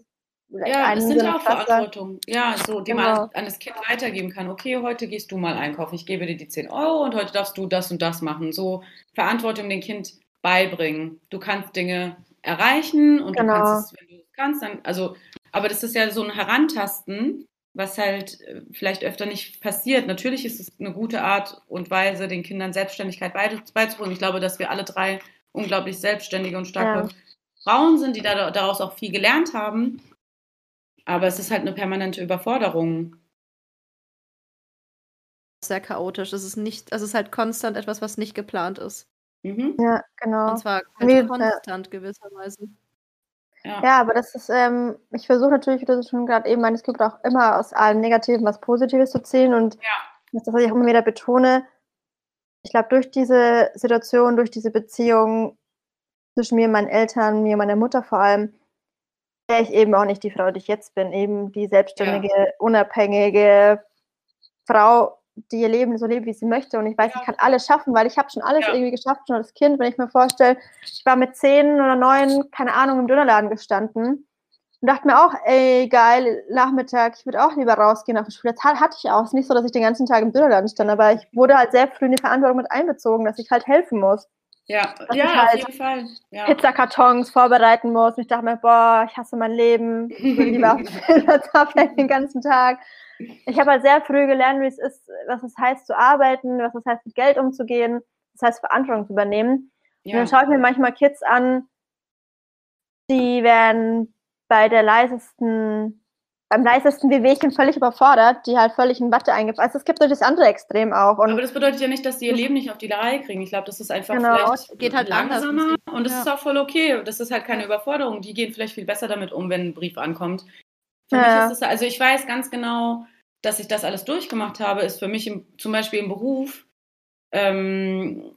vielleicht Ja, es sind ja auch krasser. Verantwortung. Ja, so, die Genau. man an das Kind weitergeben kann. Okay, heute gehst du mal einkaufen. Ich gebe dir die 10 Euro und heute darfst du das und das machen. So Verantwortung dem Kind beibringen. Du kannst Dinge erreichen und Genau. du kannst es, wenn du kannst, dann, also, aber das ist ja so ein Herantasten, was halt äh, vielleicht öfter nicht passiert. Natürlich ist es eine gute Art und Weise, den Kindern Selbstständigkeit beizubringen. Ich glaube, dass wir alle drei unglaublich selbstständige und starke Frauen sind, die da, daraus auch viel gelernt haben. Aber es ist halt eine permanente Überforderung. Sehr chaotisch. Es ist nicht, also es ist halt konstant etwas, was nicht geplant ist. Mhm. Ja, genau. Und zwar halt konstant gewisserweise. Ja. Ja, aber das ist, ähm, ich versuche natürlich, wie du schon gerade eben meinst, es gibt auch immer aus allem Negativen was Positives zu ziehen und Ja. das ist das, was ich auch immer wieder betone. Ich glaube, durch diese Situation, durch diese Beziehung zwischen mir und meinen Eltern, mir und meiner Mutter vor allem, wäre ich eben auch nicht die Frau, die ich jetzt bin. Eben die selbstständige, unabhängige Frau, die ihr Leben so lebt, wie sie möchte. Und ich weiß, Ja. ich kann alles schaffen, weil ich habe schon alles Ja. irgendwie geschafft, schon als Kind. Wenn ich mir vorstelle, ich war mit zehn oder neun, keine Ahnung, im Dönerladen gestanden und dachte mir auch, ey, geil, Nachmittag, ich würde auch lieber rausgehen auf die Schule. Das hat- hatte ich auch. Es ist nicht so, dass ich den ganzen Tag im Dönerladen stand, aber ich wurde halt sehr früh in die Verantwortung mit einbezogen, dass ich halt helfen muss. Ja, Das ja ist auf halt jeden Fall. Ja. Pizzakartons vorbereiten muss. Und ich dachte mir, boah, ich hasse mein Leben. Ich will lieber auf den ganzen Tag. Ich habe halt sehr früh gelernt, wie es ist, was es heißt zu arbeiten, was es heißt, mit Geld umzugehen, was es heißt, Verantwortung zu übernehmen. Und Ja. dann schaue ich mir manchmal Kids an, die werden bei der leisesten, beim leisesten Wehwehchen völlig überfordert, die halt völlig in Watte eingepackt. Also es gibt natürlich das andere Extrem auch. Und Aber das bedeutet ja nicht, dass sie ihr Leben nicht auf die Reihe kriegen. Ich glaube, das ist einfach Genau. vielleicht Geht halt anders. langsamer und das Ja. ist auch voll okay. Das ist halt keine Überforderung. Die gehen vielleicht viel besser damit um, wenn ein Brief ankommt. Für Ja. mich ist es, also ich weiß ganz genau, dass ich das alles durchgemacht habe, ist für mich im, zum Beispiel im Beruf, ähm,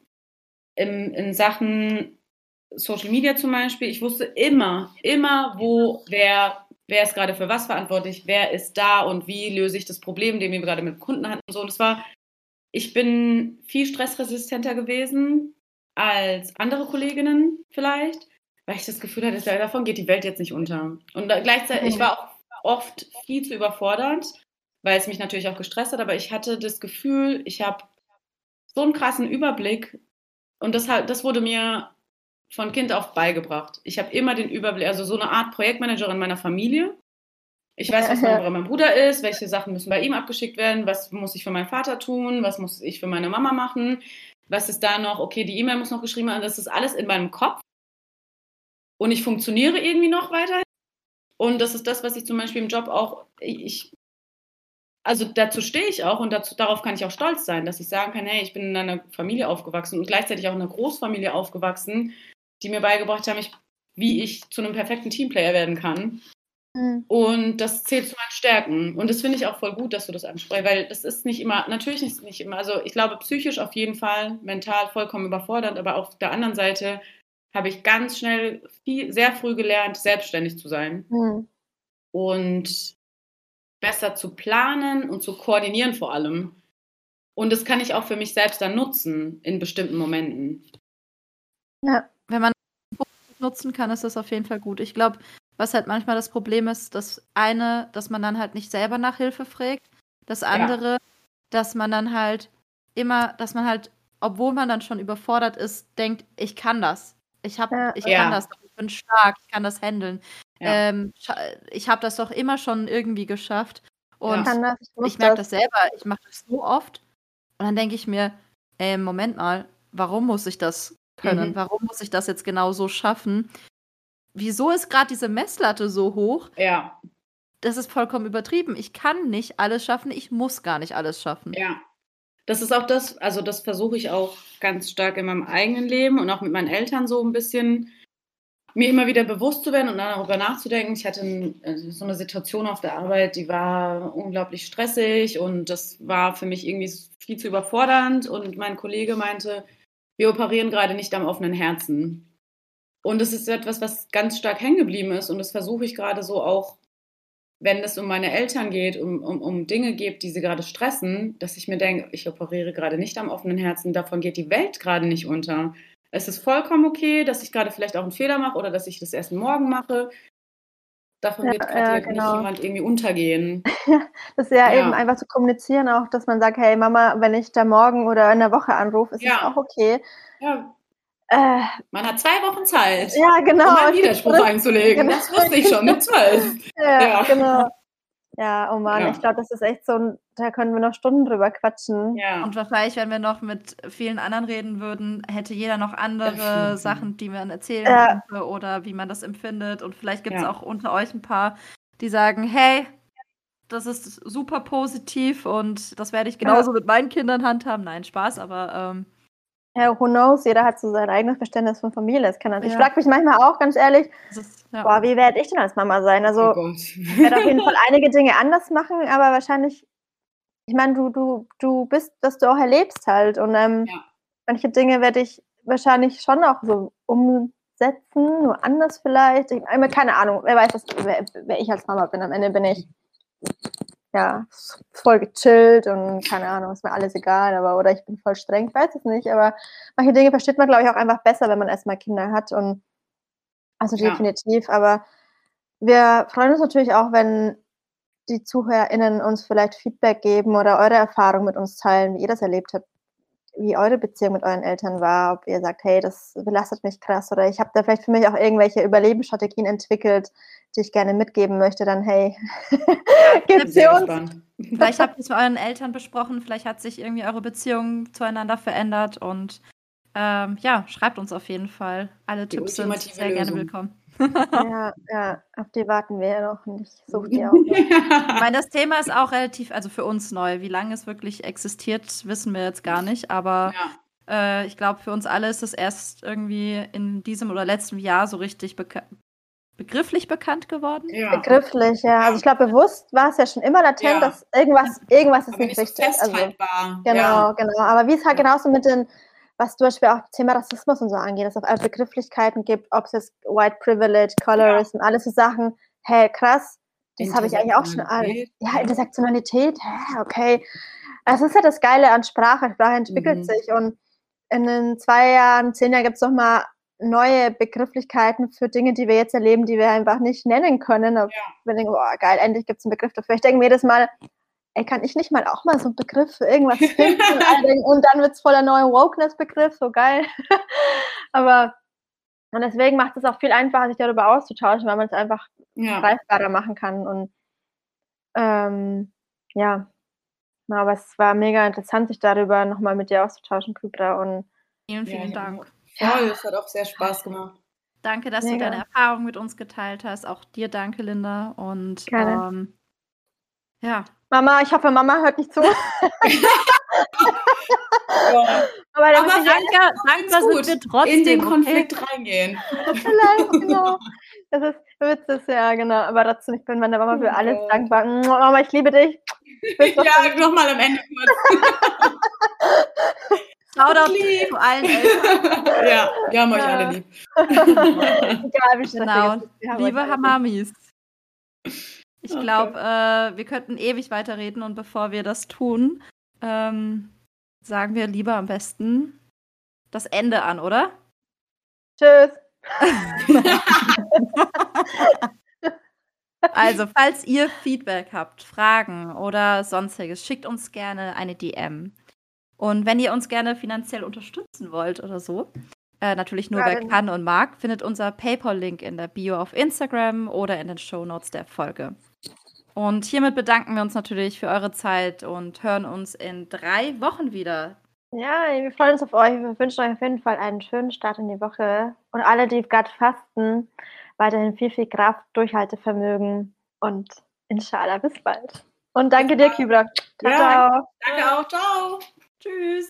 in, in Sachen Social Media zum Beispiel, ich wusste immer, immer, wo, wer, wer ist gerade für was verantwortlich, wer ist da und wie löse ich das Problem, den wir gerade mit Kunden hatten und so. Und es war, ich bin viel stressresistenter gewesen als andere Kolleginnen vielleicht, weil ich das Gefühl hatte, davon geht die Welt jetzt nicht unter. Und da gleichzeitig, ich war auch oft viel zu überfordert, weil es mich natürlich auch gestresst hat, aber ich hatte das Gefühl, ich habe so einen krassen Überblick und das, das wurde mir von Kind auf beigebracht. Ich habe immer den Überblick, also so eine Art Projektmanagerin meiner Familie. Ich weiß, was mein, meinem Bruder ist, welche Sachen müssen bei ihm abgeschickt werden, was muss ich für meinen Vater tun, was muss ich für meine Mama machen, was ist da noch, okay, die E-Mail muss noch geschrieben werden, das ist alles in meinem Kopf. Und ich funktioniere irgendwie noch weiter. Und das ist das, was ich zum Beispiel im Job auch, ich, also dazu stehe ich auch und dazu, darauf kann ich auch stolz sein, dass ich sagen kann, hey, ich bin in einer Familie aufgewachsen und gleichzeitig auch in einer Großfamilie aufgewachsen, die mir beigebracht haben, ich, wie ich zu einem perfekten Teamplayer werden kann. Hm. Und das zählt zu meinen Stärken. Und das finde ich auch voll gut, dass du das ansprichst, weil das ist nicht immer, natürlich ist es nicht immer, also ich glaube psychisch auf jeden Fall, mental vollkommen überfordernd, aber auf der anderen Seite habe ich ganz schnell, viel, sehr früh gelernt, selbstständig zu sein Hm. und besser zu planen und zu koordinieren vor allem. Und das kann ich auch für mich selbst dann nutzen in bestimmten Momenten. Wenn man nutzen kann, ist das auf jeden Fall gut. Ich glaube, was halt manchmal das Problem ist, das eine, dass man dann halt nicht selber nach Hilfe fragt. Das andere, dass man dann halt immer, dass man halt, obwohl man dann schon überfordert ist, denkt, ich kann das. Ich hab, Ja. ich Ja. kann das, ich bin stark, ich kann das handeln. Ja. Ähm, ich habe das doch immer schon irgendwie geschafft. Und Ich kann das, ich ich merke das. das selber, ich mache das so oft. Und dann denke ich mir, ey, Moment mal, warum muss ich das können? Mhm. Warum muss ich das jetzt genau so schaffen? Wieso ist gerade diese Messlatte so hoch? Ja, Das ist vollkommen übertrieben. Ich kann nicht alles schaffen, ich muss gar nicht alles schaffen. ja. Das ist auch das, also das versuche ich auch ganz stark in meinem eigenen Leben und auch mit meinen Eltern so ein bisschen mir immer wieder bewusst zu werden und dann darüber nachzudenken. Ich hatte also so eine Situation auf der Arbeit, die war unglaublich stressig und das war für mich irgendwie viel zu überfordernd. Und mein Kollege meinte, wir operieren gerade nicht am offenen Herzen. Und das ist etwas, was ganz stark hängen geblieben ist. Und das versuche ich gerade so auch, wenn es um meine Eltern geht, um, um, um Dinge geht, die sie gerade stressen, dass ich mir denke, ich operiere gerade nicht am offenen Herzen, davon geht die Welt gerade nicht unter. Es ist vollkommen okay, dass ich gerade vielleicht auch einen Fehler mache oder dass ich das erst morgen mache. Davon Ja, wird gerade ja, nicht genau. jemand irgendwie untergehen. Das ist ja, Ja. eben einfach zu kommunizieren auch, dass man sagt, hey Mama, wenn ich da morgen oder in der Woche anrufe, ist es Ja. auch okay. Ja, Äh, man hat zwei Wochen Zeit, ja, genau. um einen Widerspruch Frist- einzulegen. Genau. Das wusste ich schon mit zwölf. Ja, Ja. genau. Ja, oh Mann, Ja. ich glaube, das ist echt so, ein- da können wir noch Stunden drüber quatschen. Ja. Und wahrscheinlich, wenn wir noch mit vielen anderen reden würden, hätte jeder noch andere. Sachen, die man erzählen Ja. könnte oder wie man das empfindet. Und vielleicht gibt es Ja. auch unter euch ein paar, die sagen, hey, das ist super positiv und das werde ich genauso mit meinen Kindern handhaben. Nein, Spaß, aber ähm, Ja, who knows, jeder hat so sein eigenes Verständnis von Familie. Das kann, ich Ja. frage mich manchmal auch, ganz ehrlich, es ist, ja. boah, wie werde ich denn als Mama sein? Also, oh ich werde auf jeden Fall einige Dinge anders machen, aber wahrscheinlich, ich meine, du, du, du bist, was du auch erlebst halt. Und ähm, Ja. manche Dinge werde ich wahrscheinlich schon auch so umsetzen, nur anders vielleicht. Ich meine, keine Ahnung, wer weiß, was, wer, wer ich als Mama bin. Am Ende bin ich ja voll gechillt und keine Ahnung, ist mir alles egal, aber oder ich bin voll streng, ich weiß es nicht, aber manche Dinge versteht man, glaube ich, auch einfach besser, wenn man erstmal Kinder hat und also Ja. definitiv, aber wir freuen uns natürlich auch, wenn die ZuhörerInnen uns vielleicht Feedback geben oder eure Erfahrung mit uns teilen, wie ihr das erlebt habt, wie eure Beziehung mit euren Eltern war, ob ihr sagt, hey, das belastet mich krass oder ich habe da vielleicht für mich auch irgendwelche Überlebensstrategien entwickelt, die ich gerne mitgeben möchte, dann hey, gebt sie Sehr uns. gespannt. Vielleicht habt ihr es mit euren Eltern besprochen, vielleicht hat sich irgendwie eure Beziehung zueinander verändert und ähm, ja, schreibt uns auf jeden Fall. Alle Die Tipps sind sehr gerne Lösung. willkommen. Ja, ja, auf die warten wir ja noch und ich suche die auch. Ich meine, das Thema ist auch relativ, also für uns neu. Wie lange es wirklich existiert, wissen wir jetzt gar nicht, aber ja. äh, ich glaube, für uns alle ist es erst irgendwie in diesem oder letzten Jahr so richtig beka begrifflich bekannt geworden. ja. Begrifflich, ja. Also ich glaube, bewusst war es ja schon immer latent, Ja. dass irgendwas, irgendwas ist Aber nicht nicht so richtig. Also. Genau, Ja. genau. Aber wie es halt genauso mit den, was zum Beispiel auch Thema Rassismus und so angeht, dass es auch alle Begrifflichkeiten gibt, ob es jetzt White Privilege, Colorism, alles so Sachen, hey, krass, das habe ich eigentlich auch schon. Ja, Intersektionalität, hä, okay. Also Das ist ja das Geile an Sprache. Sprache entwickelt Mhm. sich und in den zwei Jahren, zehn Jahren gibt es nochmal neue Begrifflichkeiten für Dinge, die wir jetzt erleben, die wir einfach nicht nennen können. Und wir denken, boah, geil, endlich gibt es einen Begriff dafür. Ich denke mir jedes Mal, ey, kann ich nicht mal auch mal so einen Begriff für irgendwas finden? und, denken, und dann wird es voll der neue Wokeness-Begriff, so geil. Aber und deswegen macht es auch viel einfacher, sich darüber auszutauschen, weil man es einfach Ja. greifbarer machen kann. Und ähm, ja, Na, aber es war mega interessant, sich darüber nochmal mit dir auszutauschen, Kybra. Und Vielen, Ja, vielen ich Dank. Voll, es hat auch sehr Spaß gemacht. Danke, dass Mega. du deine Erfahrung mit uns geteilt hast. Auch dir danke, Linda. Und ähm, ja, Mama, ich hoffe, Mama hört nicht zu. Ja, Aber dann Aber ich dankbar gut. sind wir trotzdem. in den okay? Konflikt reingehen. vielleicht, genau. Das ist Witz, ist ja, genau. Aber trotzdem, ich bin meiner Mama für Oh alles Gott. dankbar. Mama, ich liebe dich. Bis ja, nochmal am Ende kurz. Shoutout Lieb. zu allen Eltern. ja, wir haben euch Ja. alle lieb. Egal, wie Genau. Liebe. Hamamis. Ich Okay. glaube, äh, wir könnten ewig weiterreden und bevor wir das tun, ähm, sagen wir lieber am besten das Ende an, oder? Tschüss. Also, falls ihr Feedback habt, Fragen oder sonstiges, schickt uns gerne eine DM. Und wenn ihr uns gerne finanziell unterstützen wollt oder so, äh, natürlich nur Ja, wer dann- kann und mag, findet unser PayPal-Link in der Bio auf Instagram oder in den Shownotes der Folge. Und hiermit bedanken wir uns natürlich für eure Zeit und hören uns in drei Wochen wieder. Ja, wir freuen uns auf euch. Wir wünschen euch auf jeden Fall einen schönen Start in die Woche. Und alle, die gerade fasten, weiterhin viel, viel Kraft, Durchhaltevermögen und inshallah bis bald. Und danke dir, Kybra. Ciao, Ja. ciao. Danke auch, ciao. Tschüss.